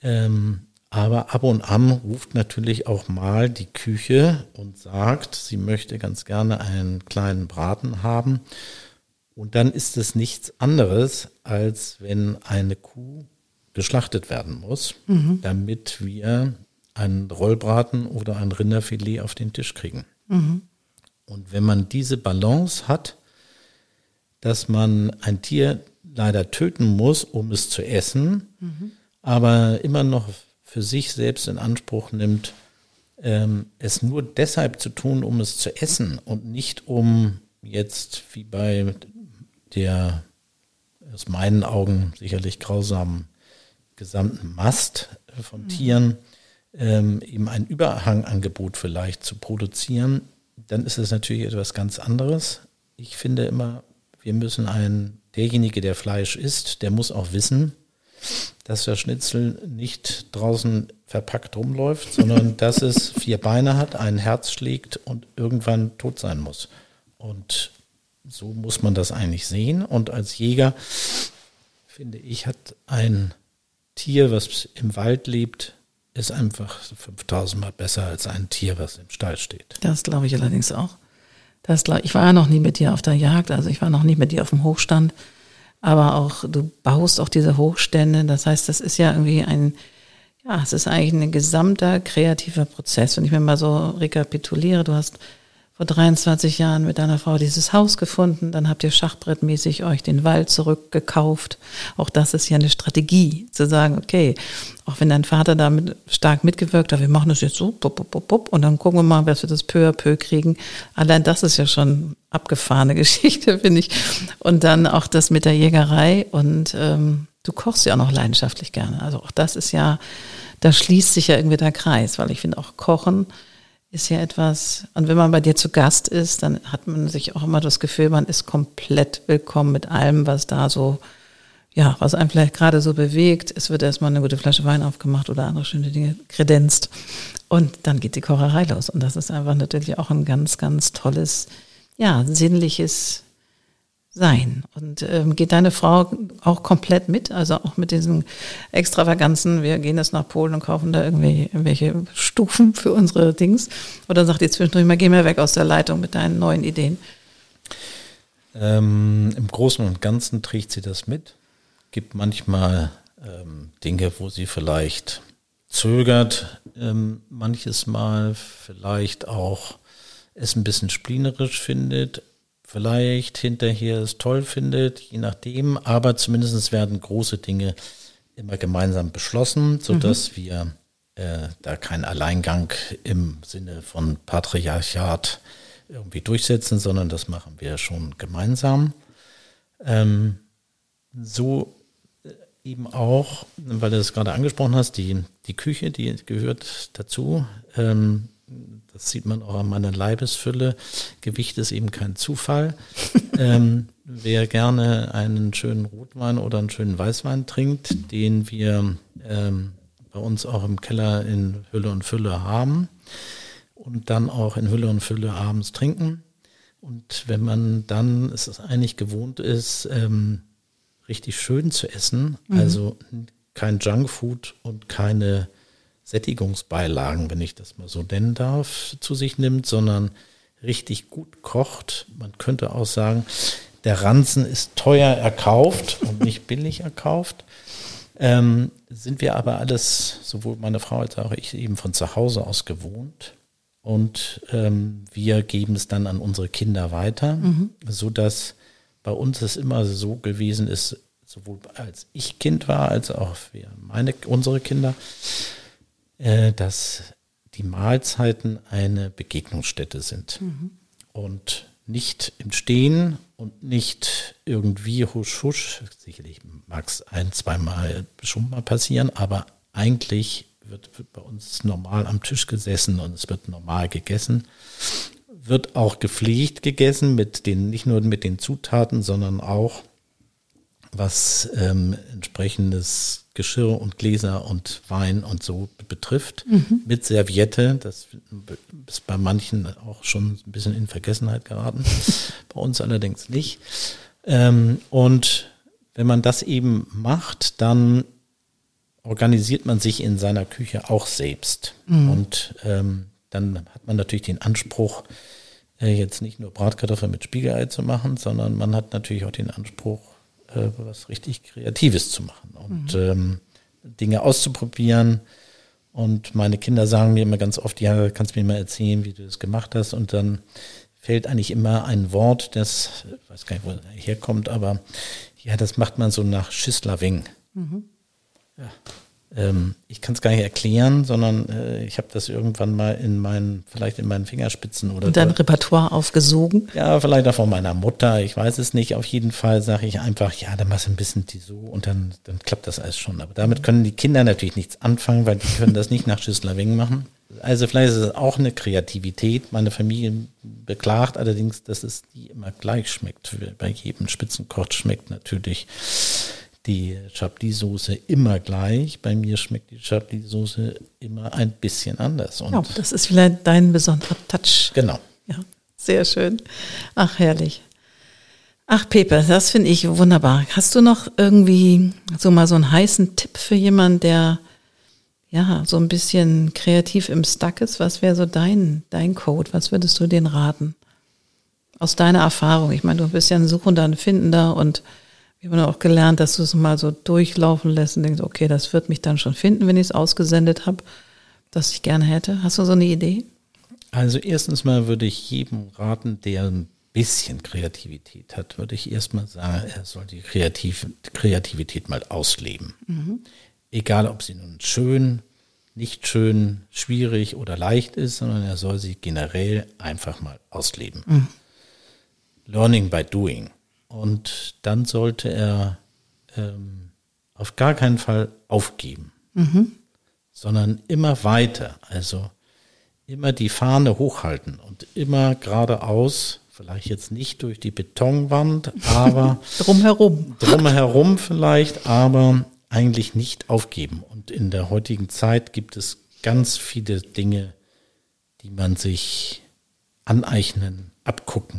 Ähm, aber ab und an ruft natürlich auch mal die Küche und sagt, sie möchte ganz gerne einen kleinen Braten haben. Und dann ist es nichts anderes, als wenn eine Kuh geschlachtet werden muss, mhm. damit wir einen Rollbraten oder ein Rinderfilet auf den Tisch kriegen. Mhm. Und wenn man diese Balance hat, dass man ein Tier leider töten muss, um es zu essen, mhm. aber immer noch für sich selbst in Anspruch nimmt, ähm, es nur deshalb zu tun, um es zu essen und nicht um jetzt wie bei der aus meinen Augen sicherlich grausamen gesamten Mast von mhm. Tieren ähm, eben ein Überhangangebot vielleicht zu produzieren, dann ist es natürlich etwas ganz anderes. Ich finde immer, wir müssen ein, derjenige, der Fleisch isst, der muss auch wissen, dass der Schnitzel nicht draußen verpackt rumläuft, sondern dass es vier Beine hat, ein Herz schlägt und irgendwann tot sein muss. Und so muss man das eigentlich sehen. Und als Jäger, finde ich, hat ein Tier, was im Wald lebt, ist einfach 5000 Mal besser als ein Tier, was im Stall steht. Das glaube ich allerdings auch. Das glaub, ich war ja noch nie mit dir auf der Jagd, also ich war noch nie mit dir auf dem Hochstand. Aber auch, du baust auch diese Hochstände. Das heißt, das ist ja irgendwie ein, ja, es ist eigentlich ein gesamter kreativer Prozess. Wenn ich mir mal so rekapituliere, du hast vor 23 Jahren mit deiner Frau dieses Haus gefunden, dann habt ihr schachbrettmäßig euch den Wald zurückgekauft. Auch das ist ja eine Strategie, zu sagen, okay, auch wenn dein Vater damit stark mitgewirkt hat, wir machen das jetzt so, bup, bup, bup, bup, und dann gucken wir mal, was wir das peu à peu kriegen. Allein das ist ja schon abgefahrene Geschichte, finde ich. Und dann auch das mit der Jägerei und ähm, du kochst ja auch noch leidenschaftlich gerne. Also auch das ist ja, da schließt sich ja irgendwie der Kreis, weil ich finde auch Kochen, ist ja etwas, und wenn man bei dir zu Gast ist, dann hat man sich auch immer das Gefühl, man ist komplett willkommen mit allem, was da so, ja, was einem vielleicht gerade so bewegt. Es wird erstmal eine gute Flasche Wein aufgemacht oder andere schöne Dinge kredenzt. Und dann geht die Kocherei los. Und das ist einfach natürlich auch ein ganz, ganz tolles, ja, sinnliches sein. Und ähm, geht deine Frau auch komplett mit, also auch mit diesen Extravaganzen, wir gehen jetzt nach Polen und kaufen da irgendwie irgendwelche Stufen für unsere Dings? Oder sagt ihr zwischendurch mal, geh mir weg aus der Leitung mit deinen neuen Ideen? Ähm, Im Großen und Ganzen trägt sie das mit. Gibt manchmal ähm, Dinge, wo sie vielleicht zögert, ähm, manches Mal vielleicht auch es ein bisschen splinerisch findet, vielleicht hinterher es toll findet, je nachdem. Aber zumindest werden große Dinge immer gemeinsam beschlossen, sodass mhm. wir äh, da keinen Alleingang im Sinne von Patriarchat irgendwie durchsetzen, sondern das machen wir schon gemeinsam. Ähm, so äh, eben auch, weil du es gerade angesprochen hast, die, die Küche, die gehört dazu. Ähm, das sieht man auch an meiner Leibesfülle. Gewicht ist eben kein Zufall. ähm, wer gerne einen schönen Rotwein oder einen schönen Weißwein trinkt, den wir ähm, bei uns auch im Keller in Hülle und Fülle haben und dann auch in Hülle und Fülle abends trinken. Und wenn man dann es ist eigentlich gewohnt ist, ähm, richtig schön zu essen, mhm. also kein Junkfood und keine Sättigungsbeilagen, wenn ich das mal so nennen darf, zu sich nimmt, sondern richtig gut kocht. Man könnte auch sagen, der Ranzen ist teuer erkauft und nicht billig erkauft. Ähm, sind wir aber alles, sowohl meine Frau als auch ich, eben von zu Hause aus gewohnt. Und ähm, wir geben es dann an unsere Kinder weiter, mhm. so dass bei uns es immer so gewesen ist, sowohl als ich Kind war, als auch für meine, unsere Kinder, äh, dass die Mahlzeiten eine Begegnungsstätte sind. Mhm. Und nicht im Stehen und nicht irgendwie husch husch. Sicherlich mag es ein, zweimal schon mal passieren, aber eigentlich wird, wird bei uns normal am Tisch gesessen und es wird normal gegessen. Wird auch gepflegt gegessen mit den, nicht nur mit den Zutaten, sondern auch was ähm, entsprechendes Geschirr und Gläser und Wein und so betrifft, mhm. mit Serviette. Das ist bei manchen auch schon ein bisschen in Vergessenheit geraten, bei uns allerdings nicht. Ähm, und wenn man das eben macht, dann organisiert man sich in seiner Küche auch selbst. Mhm. Und ähm, dann hat man natürlich den Anspruch, äh, jetzt nicht nur Bratkartoffeln mit Spiegelei zu machen, sondern man hat natürlich auch den Anspruch, äh, was richtig Kreatives zu machen und mhm. ähm, Dinge auszuprobieren. Und meine Kinder sagen mir immer ganz oft, ja, kannst du mir mal erzählen, wie du das gemacht hast. Und dann fällt eigentlich immer ein Wort, das, ich weiß gar nicht, wo das herkommt, aber ja, das macht man so nach Schislaving. Mhm. Ja. Ähm, ich kann es gar nicht erklären, sondern äh, ich habe das irgendwann mal in meinen, vielleicht in meinen Fingerspitzen oder. Und dein Repertoire aufgesogen? Ja, vielleicht auch von meiner Mutter, ich weiß es nicht. Auf jeden Fall sage ich einfach, ja, dann machst du ein bisschen die so und dann, dann klappt das alles schon. Aber damit können die Kinder natürlich nichts anfangen, weil die können das nicht nach Schüsslerwing machen. Also vielleicht ist es auch eine Kreativität. Meine Familie beklagt allerdings, dass es die immer gleich schmeckt. Bei jedem Spitzenkoch schmeckt natürlich die Chablis-Soße immer gleich. Bei mir schmeckt die Chablis-Soße immer ein bisschen anders. Und ja, das ist vielleicht dein besonderer Touch. Genau. Ja, sehr schön. Ach, herrlich. Ach, Pepe, das finde ich wunderbar. Hast du noch irgendwie so mal so einen heißen Tipp für jemanden, der ja so ein bisschen kreativ im Stuck ist? Was wäre so dein, dein Code? Was würdest du denen raten? Aus deiner Erfahrung. Ich meine, du bist ja ein Suchender, ein Findender und ich habe auch gelernt, dass du es mal so durchlaufen lässt und denkst, okay, das wird mich dann schon finden, wenn ich es ausgesendet habe, das ich gerne hätte. Hast du so eine Idee? Also erstens mal würde ich jedem raten, der ein bisschen Kreativität hat, würde ich erstmal sagen, er soll die Kreativ Kreativität mal ausleben. Mhm. Egal, ob sie nun schön, nicht schön, schwierig oder leicht ist, sondern er soll sie generell einfach mal ausleben. Mhm. Learning by doing. Und dann sollte er ähm, auf gar keinen Fall aufgeben, mhm. sondern immer weiter. Also immer die Fahne hochhalten und immer geradeaus, vielleicht jetzt nicht durch die Betonwand, aber drumherum. Drumherum vielleicht, aber eigentlich nicht aufgeben. Und in der heutigen Zeit gibt es ganz viele Dinge, die man sich aneignen, abgucken,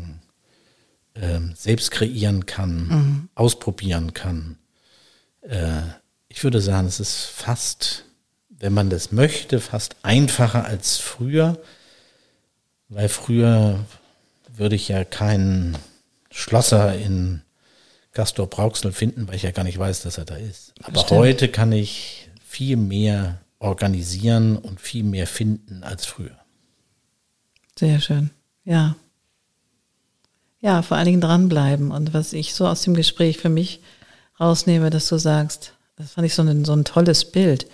ähm, selbst kreieren kann, mhm. ausprobieren kann. Äh, ich würde sagen, es ist fast, wenn man das möchte, fast einfacher als früher, weil früher würde ich ja keinen Schlosser in Gastor Brauxel finden, weil ich ja gar nicht weiß, dass er da ist. Aber Stimmt. heute kann ich viel mehr organisieren und viel mehr finden als früher. Sehr schön. Ja, ja, vor allen Dingen dranbleiben. Und was ich so aus dem Gespräch für mich rausnehme, dass du sagst, das fand ich so ein, so ein tolles Bild.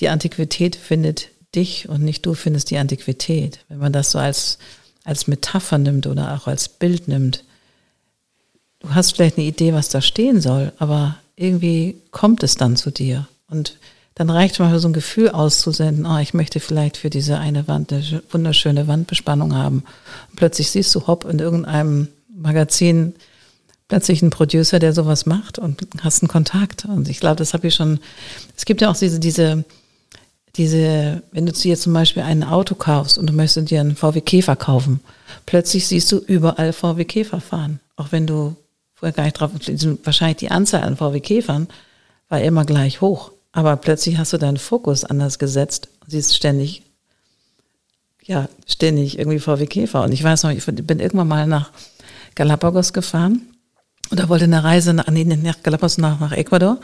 Die Antiquität findet dich und nicht du findest die Antiquität. Wenn man das so als, als Metapher nimmt oder auch als Bild nimmt, du hast vielleicht eine Idee, was da stehen soll, aber irgendwie kommt es dann zu dir. Und dann reicht es mal so ein Gefühl auszusenden, oh, ich möchte vielleicht für diese eine Wand eine wunderschöne Wandbespannung haben. Und plötzlich siehst du, hopp, in irgendeinem Magazin plötzlich einen Producer, der sowas macht und hast einen Kontakt. Und ich glaube, das habe ich schon, es gibt ja auch diese, diese, diese, wenn du dir zum Beispiel ein Auto kaufst und du möchtest dir einen VW Käfer kaufen, plötzlich siehst du überall VW Käfer fahren. Auch wenn du vorher gar nicht drauf, wahrscheinlich die Anzahl an VW Käfern war immer gleich hoch. Aber plötzlich hast du deinen Fokus anders gesetzt und siehst ständig, ja, ständig irgendwie VW Käfer. Und ich weiß noch, ich bin irgendwann mal nach Galapagos gefahren und da wollte eine Reise nach, nee, nach Galapagos nach, nach Ecuador.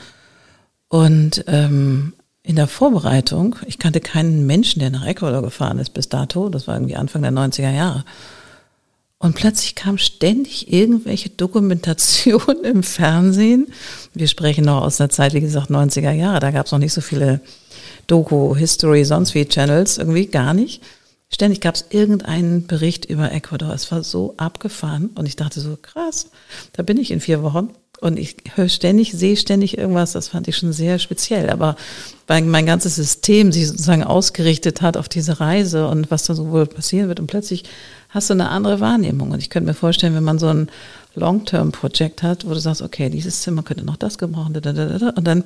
Und ähm, in der Vorbereitung, ich kannte keinen Menschen, der nach Ecuador gefahren ist bis dato, das war irgendwie Anfang der 90er Jahre. Und plötzlich kam ständig irgendwelche Dokumentation im Fernsehen. Wir sprechen noch aus der Zeit, wie gesagt, 90er Jahre. Da gab es noch nicht so viele Doku, History, sonst wie Channels, irgendwie gar nicht. Ständig gab es irgendeinen Bericht über Ecuador. Es war so abgefahren und ich dachte so, krass, da bin ich in vier Wochen und ich höre ständig, sehe ständig irgendwas. Das fand ich schon sehr speziell. Aber weil mein ganzes System sich sozusagen ausgerichtet hat auf diese Reise und was da so wohl passieren wird und plötzlich hast du eine andere Wahrnehmung. Und ich könnte mir vorstellen, wenn man so ein Long-Term-Projekt hat, wo du sagst, okay, dieses Zimmer könnte noch das gebrauchen, und dann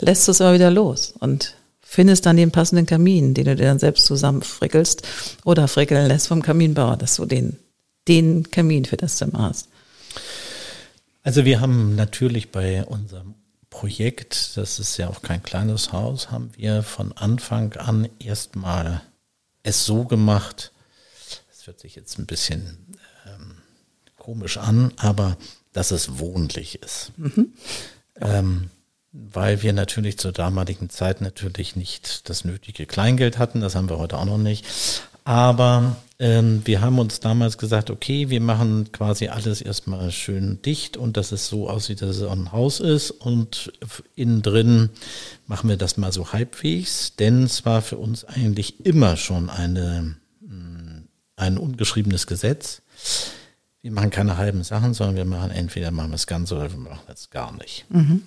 lässt du es aber wieder los und findest dann den passenden Kamin, den du dir dann selbst zusammenfrickelst oder frickeln lässt vom Kaminbauer, dass du den, den Kamin für das Zimmer hast. Also wir haben natürlich bei unserem Projekt, das ist ja auch kein kleines Haus, haben wir von Anfang an erstmal es so gemacht, hört sich jetzt ein bisschen ähm, komisch an, aber dass es wohnlich ist. Mhm. Ähm, weil wir natürlich zur damaligen Zeit natürlich nicht das nötige Kleingeld hatten, das haben wir heute auch noch nicht. Aber ähm, wir haben uns damals gesagt, okay, wir machen quasi alles erstmal schön dicht und dass es so aussieht, dass es auch ein Haus ist und innen drin machen wir das mal so halbwegs, denn es war für uns eigentlich immer schon eine, ein ungeschriebenes Gesetz. Wir machen keine halben Sachen, sondern wir machen entweder machen wir es ganz oder wir machen es gar nicht. Mhm.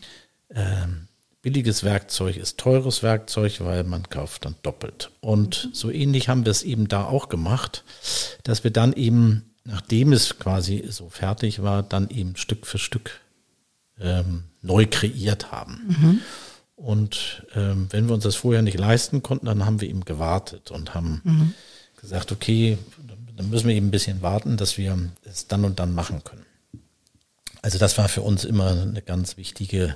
Ähm, billiges Werkzeug ist teures Werkzeug, weil man kauft dann doppelt. Und so ähnlich haben wir es eben da auch gemacht, dass wir dann eben, nachdem es quasi so fertig war, dann eben Stück für Stück ähm, neu kreiert haben. Mhm. Und ähm, wenn wir uns das vorher nicht leisten konnten, dann haben wir eben gewartet und haben mhm. Gesagt, okay, dann müssen wir eben ein bisschen warten, dass wir es dann und dann machen können. Also das war für uns immer eine ganz wichtige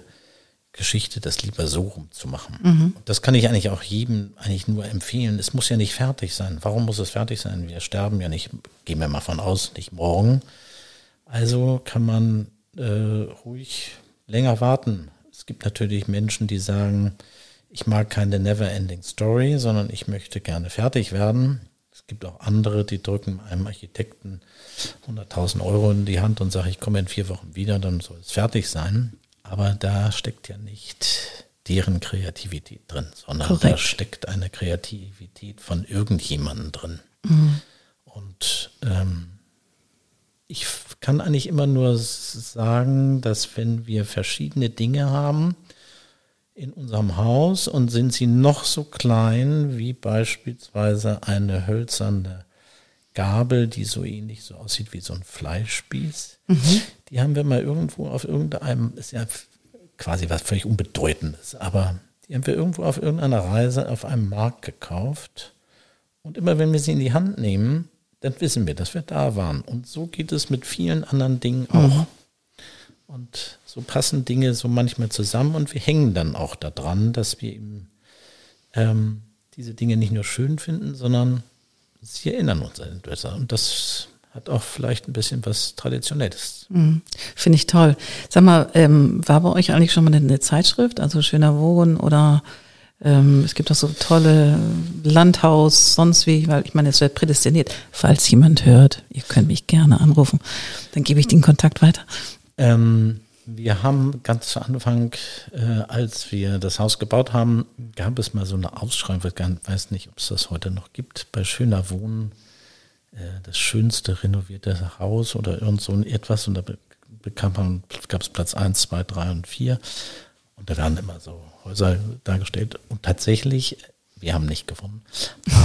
Geschichte, das lieber so rum zu machen. Mhm. Das kann ich eigentlich auch jedem eigentlich nur empfehlen. Es muss ja nicht fertig sein. Warum muss es fertig sein? Wir sterben ja nicht, gehen wir mal von aus, nicht morgen. Also kann man äh, ruhig länger warten. Es gibt natürlich Menschen, die sagen, ich mag keine Never-Ending Story, sondern ich möchte gerne fertig werden. Es gibt auch andere, die drücken einem Architekten 100.000 Euro in die Hand und sagen, ich komme in vier Wochen wieder, dann soll es fertig sein. Aber da steckt ja nicht deren Kreativität drin, sondern Korrekt. da steckt eine Kreativität von irgendjemandem drin. Mhm. Und ähm, ich kann eigentlich immer nur sagen, dass wenn wir verschiedene Dinge haben in unserem Haus und sind sie noch so klein wie beispielsweise eine hölzerne Gabel, die so ähnlich so aussieht wie so ein Fleischspieß. Mhm. Die haben wir mal irgendwo auf irgendeinem, ist ja quasi was völlig Unbedeutendes, aber die haben wir irgendwo auf irgendeiner Reise auf einem Markt gekauft. Und immer wenn wir sie in die Hand nehmen, dann wissen wir, dass wir da waren. Und so geht es mit vielen anderen Dingen auch. Mhm. Und so passen Dinge so manchmal zusammen und wir hängen dann auch daran, dass wir eben ähm, diese Dinge nicht nur schön finden, sondern sie erinnern uns an etwas. Und das hat auch vielleicht ein bisschen was Traditionelles. Mhm. Finde ich toll. Sag mal, ähm, war bei euch eigentlich schon mal eine Zeitschrift, also Schöner Wohnen oder ähm, es gibt auch so tolle Landhaus, sonst wie, weil ich meine, es wird prädestiniert. Falls jemand hört, ihr könnt mich gerne anrufen, dann gebe ich den Kontakt weiter. Ähm, wir haben ganz zu Anfang, äh, als wir das Haus gebaut haben, gab es mal so eine Ausschreibung, ich weiß nicht, ob es das heute noch gibt, bei Schöner Wohnen, äh, das schönste renovierte Haus oder irgend so etwas. Und da bekam man, gab es Platz 1, 2, 3 und 4 und da werden immer so Häuser dargestellt. Und tatsächlich wir haben nicht gewonnen.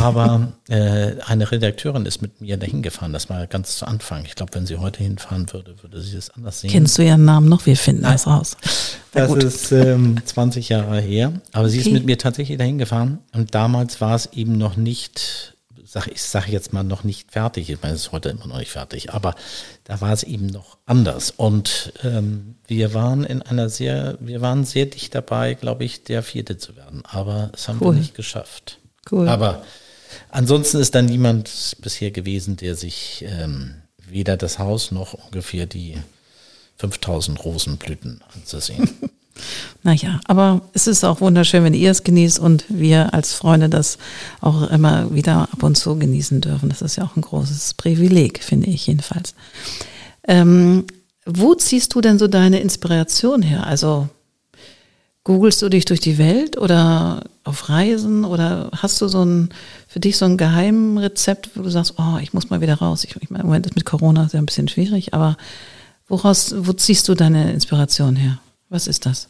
Aber äh, eine Redakteurin ist mit mir dahin gefahren. Das war ganz zu Anfang. Ich glaube, wenn sie heute hinfahren würde, würde sie das anders sehen. Kennst du ihren Namen noch? Wir finden Nein. das raus. das ist ähm, 20 Jahre her. Aber okay. sie ist mit mir tatsächlich dahin gefahren. Und damals war es eben noch nicht sag, ich sage jetzt mal noch nicht fertig, ich meine, es ist heute immer noch nicht fertig, aber da war es eben noch anders. Und ähm, wir waren in einer sehr, wir waren sehr dicht dabei, glaube ich, der Vierte zu werden. Aber es haben cool. wir nicht geschafft. Cool. Aber ansonsten ist da niemand bisher gewesen, der sich ähm, weder das Haus noch ungefähr die 5000 Rosenblüten anzusehen. Naja, aber es ist auch wunderschön, wenn ihr es genießt und wir als Freunde das auch immer wieder ab und zu genießen dürfen. Das ist ja auch ein großes Privileg, finde ich jedenfalls. Ähm, wo ziehst du denn so deine Inspiration her? Also googelst du dich durch die Welt oder auf Reisen oder hast du so ein für dich so ein Geheimrezept, wo du sagst, oh, ich muss mal wieder raus. Ich, ich meine, im Moment ist mit Corona sehr ein bisschen schwierig, aber woraus, wo ziehst du deine Inspiration her? Was ist das?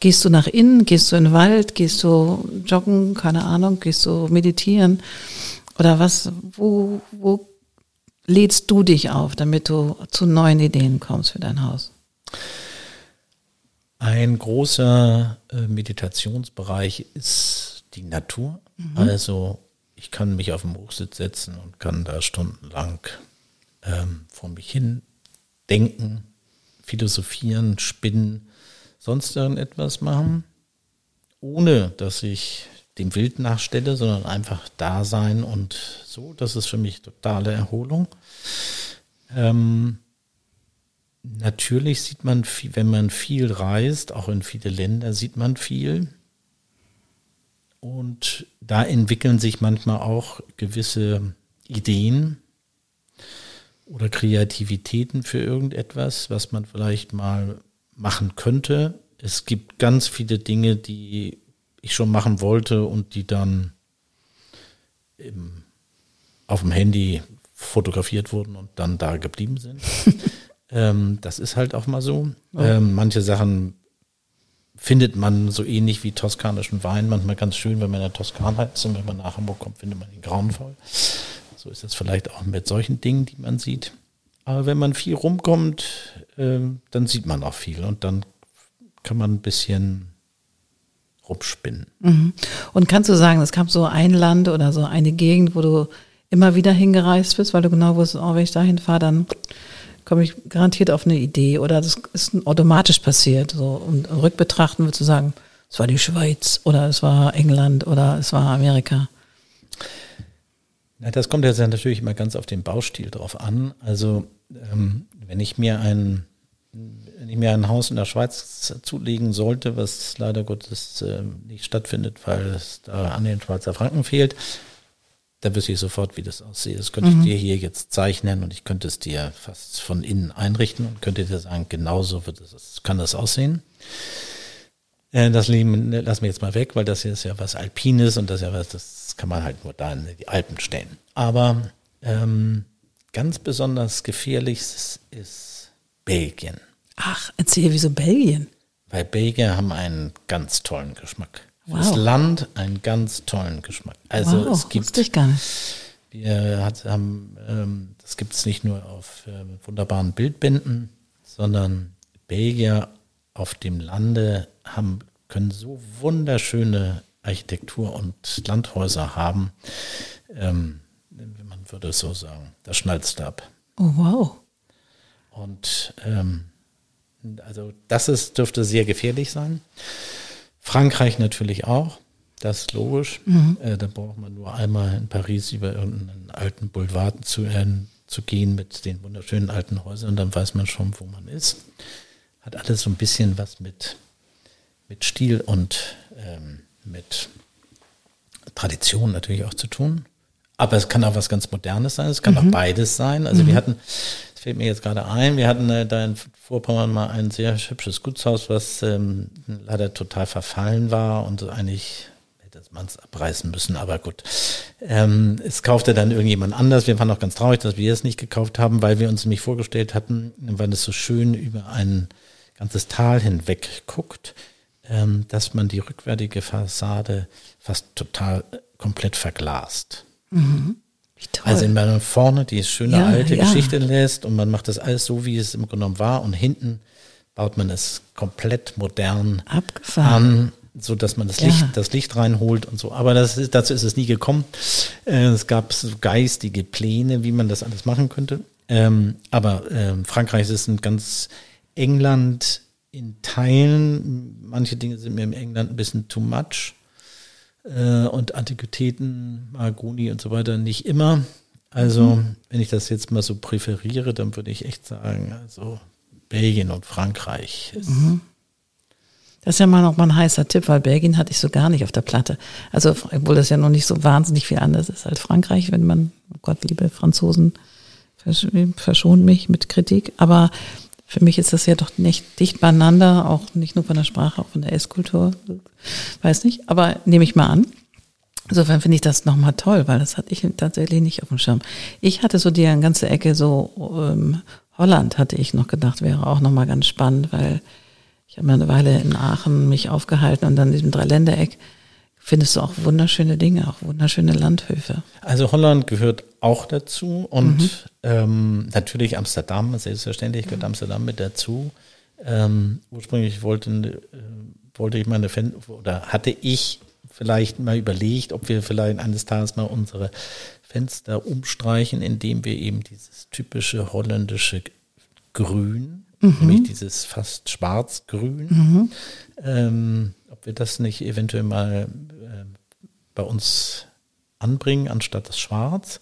Gehst du nach innen, gehst du in den Wald, gehst du joggen, keine Ahnung, gehst du meditieren oder was, wo, wo lädst du dich auf, damit du zu neuen Ideen kommst für dein Haus? Ein großer äh, Meditationsbereich ist die Natur. Mhm. Also ich kann mich auf den Hochsitz setzen und kann da stundenlang ähm, vor mich hin denken, philosophieren, spinnen, sonst irgendetwas machen, ohne dass ich dem Wild nachstelle, sondern einfach da sein und so. Das ist für mich totale Erholung. Ähm, natürlich sieht man, viel, wenn man viel reist, auch in viele Länder, sieht man viel. Und da entwickeln sich manchmal auch gewisse Ideen oder Kreativitäten für irgendetwas, was man vielleicht mal machen könnte. Es gibt ganz viele Dinge, die ich schon machen wollte und die dann im, auf dem Handy fotografiert wurden und dann da geblieben sind. ähm, das ist halt auch mal so. Oh. Ähm, manche Sachen findet man so ähnlich wie toskanischen Wein manchmal ganz schön, wenn man in der Toskana ist und wenn man nach Hamburg kommt, findet man ihn grauenvoll. So ist es vielleicht auch mit solchen Dingen, die man sieht. Aber wenn man viel rumkommt, äh, dann sieht man auch viel und dann kann man ein bisschen rumspinnen. Mhm. Und kannst du sagen, es gab so ein Land oder so eine Gegend, wo du immer wieder hingereist bist, weil du genau wusstest, oh, wenn ich dahin fahre, dann komme ich garantiert auf eine Idee oder das ist automatisch passiert. So und rückbetrachten würdest du sagen, es war die Schweiz oder es war England oder es war Amerika. Ja, das kommt jetzt natürlich immer ganz auf den Baustil drauf an. Also ähm, wenn ich mir ein wenn ich mir ein Haus in der Schweiz zulegen sollte, was leider Gottes äh, nicht stattfindet, weil es da an den Schweizer Franken fehlt, da wüsste ich sofort, wie das aussieht. Das könnte mhm. ich dir hier jetzt zeichnen und ich könnte es dir fast von innen einrichten und könnte dir sagen, genauso wird es, kann das aussehen. Äh, das Leben lassen wir jetzt mal weg, weil das hier ist ja was Alpines und das ist ja was, das kann man halt nur da in die Alpen stellen. Aber ähm, ganz besonders gefährlich ist Belgien. Ach, erzähl, wieso Belgien? Weil Belgier haben einen ganz tollen Geschmack. Wow. Das Land einen ganz tollen Geschmack. Also wow, es gibt. Ich gar nicht. Wir hat, haben, ähm, das gibt es nicht nur auf äh, wunderbaren Bildbänden, sondern Belgier auf dem Lande haben, können so wunderschöne Architektur und Landhäuser haben. Ähm, man würde es so sagen, das schnallst ab. Oh, wow. Und ähm, also das ist, dürfte sehr gefährlich sein. Frankreich natürlich auch, das ist logisch. Mhm. Äh, da braucht man nur einmal in Paris über irgendeinen alten Boulevard zu, äh, zu gehen mit den wunderschönen alten Häusern und dann weiß man schon, wo man ist hat alles so ein bisschen was mit, mit Stil und ähm, mit Tradition natürlich auch zu tun. Aber es kann auch was ganz Modernes sein, es kann mhm. auch beides sein. Also mhm. wir hatten, es fällt mir jetzt gerade ein, wir hatten äh, da in Vorpommern mal ein sehr hübsches Gutshaus, was ähm, leider total verfallen war und eigentlich hätte man es abreißen müssen, aber gut. Ähm, es kaufte dann irgendjemand anders. Wir waren auch ganz traurig, dass wir es nicht gekauft haben, weil wir uns nämlich vorgestellt hatten, weil es so schön über einen ganzes Tal hinweg guckt, ähm, dass man die rückwärtige Fassade fast total äh, komplett verglast. Mhm. Also wenn man vorne die schöne ja, alte ja. Geschichte lässt und man macht das alles so, wie es im Grunde genommen war und hinten baut man es komplett modern Abgefahren. an, so dass man das Licht, ja. das Licht reinholt und so. Aber ist, dazu ist es nie gekommen. Äh, es gab so geistige Pläne, wie man das alles machen könnte. Ähm, aber ähm, Frankreich ist ein ganz England in Teilen, manche Dinge sind mir im England ein bisschen too much. Äh, und Antiquitäten, Mahagoni und so weiter nicht immer. Also, mhm. wenn ich das jetzt mal so präferiere, dann würde ich echt sagen, also Belgien und Frankreich. Mhm. Das ist ja mal noch mal ein heißer Tipp, weil Belgien hatte ich so gar nicht auf der Platte. Also, obwohl das ja noch nicht so wahnsinnig viel anders ist als Frankreich, wenn man, oh Gott, liebe Franzosen, verschont mich mit Kritik. Aber für mich ist das ja doch nicht dicht beieinander, auch nicht nur von der Sprache, auch von der Esskultur. Weiß nicht, aber nehme ich mal an. Insofern finde ich das nochmal toll, weil das hatte ich tatsächlich nicht auf dem Schirm. Ich hatte so die ganze Ecke so ähm, Holland hatte ich noch gedacht, wäre auch nochmal ganz spannend, weil ich habe mir eine Weile in Aachen mich aufgehalten und dann in diesem Dreiländereck findest du auch wunderschöne Dinge, auch wunderschöne Landhöfe. Also Holland gehört auch dazu und mhm. ähm, natürlich Amsterdam, selbstverständlich gehört Amsterdam mit dazu. Ähm, ursprünglich wollte, äh, wollte ich meine Fan oder hatte ich vielleicht mal überlegt, ob wir vielleicht eines Tages mal unsere Fenster umstreichen, indem wir eben dieses typische holländische Grün, mhm. nämlich dieses fast schwarz-grün, mhm. ähm, ob wir das nicht eventuell mal äh, bei uns anbringen, anstatt das Schwarz.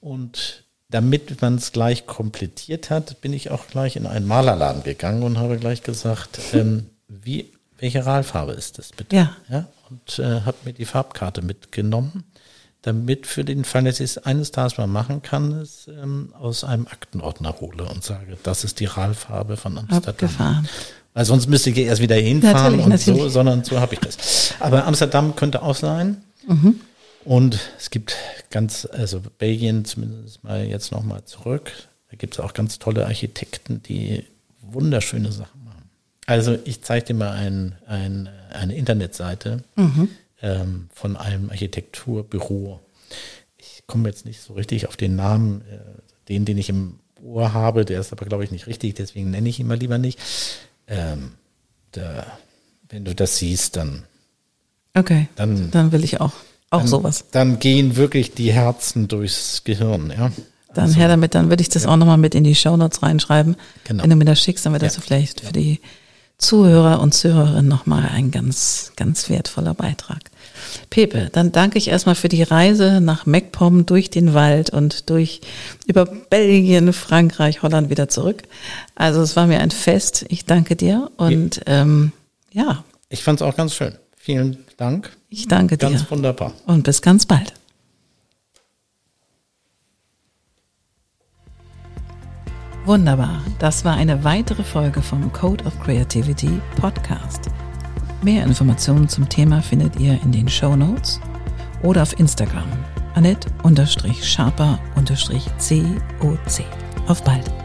Und damit man es gleich komplettiert hat, bin ich auch gleich in einen Malerladen gegangen und habe gleich gesagt, ähm, wie, welche Ralfarbe ist das bitte? Ja. ja und äh, habe mir die Farbkarte mitgenommen, damit für den Fall, dass ich es eines Tages mal machen kann, es ähm, aus einem Aktenordner hole und sage, das ist die Ralfarbe von Amsterdam. Abgefahren. Weil sonst müsste ich erst wieder hinfahren natürlich, und natürlich. so, sondern so habe ich das. Aber Amsterdam könnte auch sein. Mhm. Und es gibt ganz, also Belgien zumindest mal jetzt nochmal zurück. Da gibt es auch ganz tolle Architekten, die wunderschöne Sachen machen. Also ich zeige dir mal ein, ein, eine Internetseite mhm. Ähm, von einem Architekturbüro. Ich komme jetzt nicht so richtig auf den Namen, äh, den, den ich im Ohr habe, der ist aber, glaube ich, nicht richtig, deswegen nenne ich ihn mal lieber nicht. Ähm, da, wenn du das siehst, dann. Okay. Dann, dann will ich auch auch dann, sowas. Dann gehen wirklich die Herzen durchs Gehirn, ja. Dann also, her damit, dann würde ich das ja. auch nochmal mit in die Shownotes reinschreiben. Genau. Wenn du mir das schickst, dann wird das ja. vielleicht für die Zuhörer und Zuhörerinnen nochmal ein ganz, ganz wertvoller Beitrag. Pepe, dann danke ich erstmal für die Reise nach MacPom durch den Wald und durch über Belgien, Frankreich, Holland wieder zurück. Also es war mir ein Fest. Ich danke dir und ja. Ähm, ja. Ich fand es auch ganz schön. Vielen Dank. Ich danke ganz dir. Ganz wunderbar. Und bis ganz bald. Wunderbar. Das war eine weitere Folge vom Code of Creativity Podcast. Mehr Informationen zum Thema findet ihr in den Show Notes oder auf Instagram. Annette-Sharper-COC. Auf bald.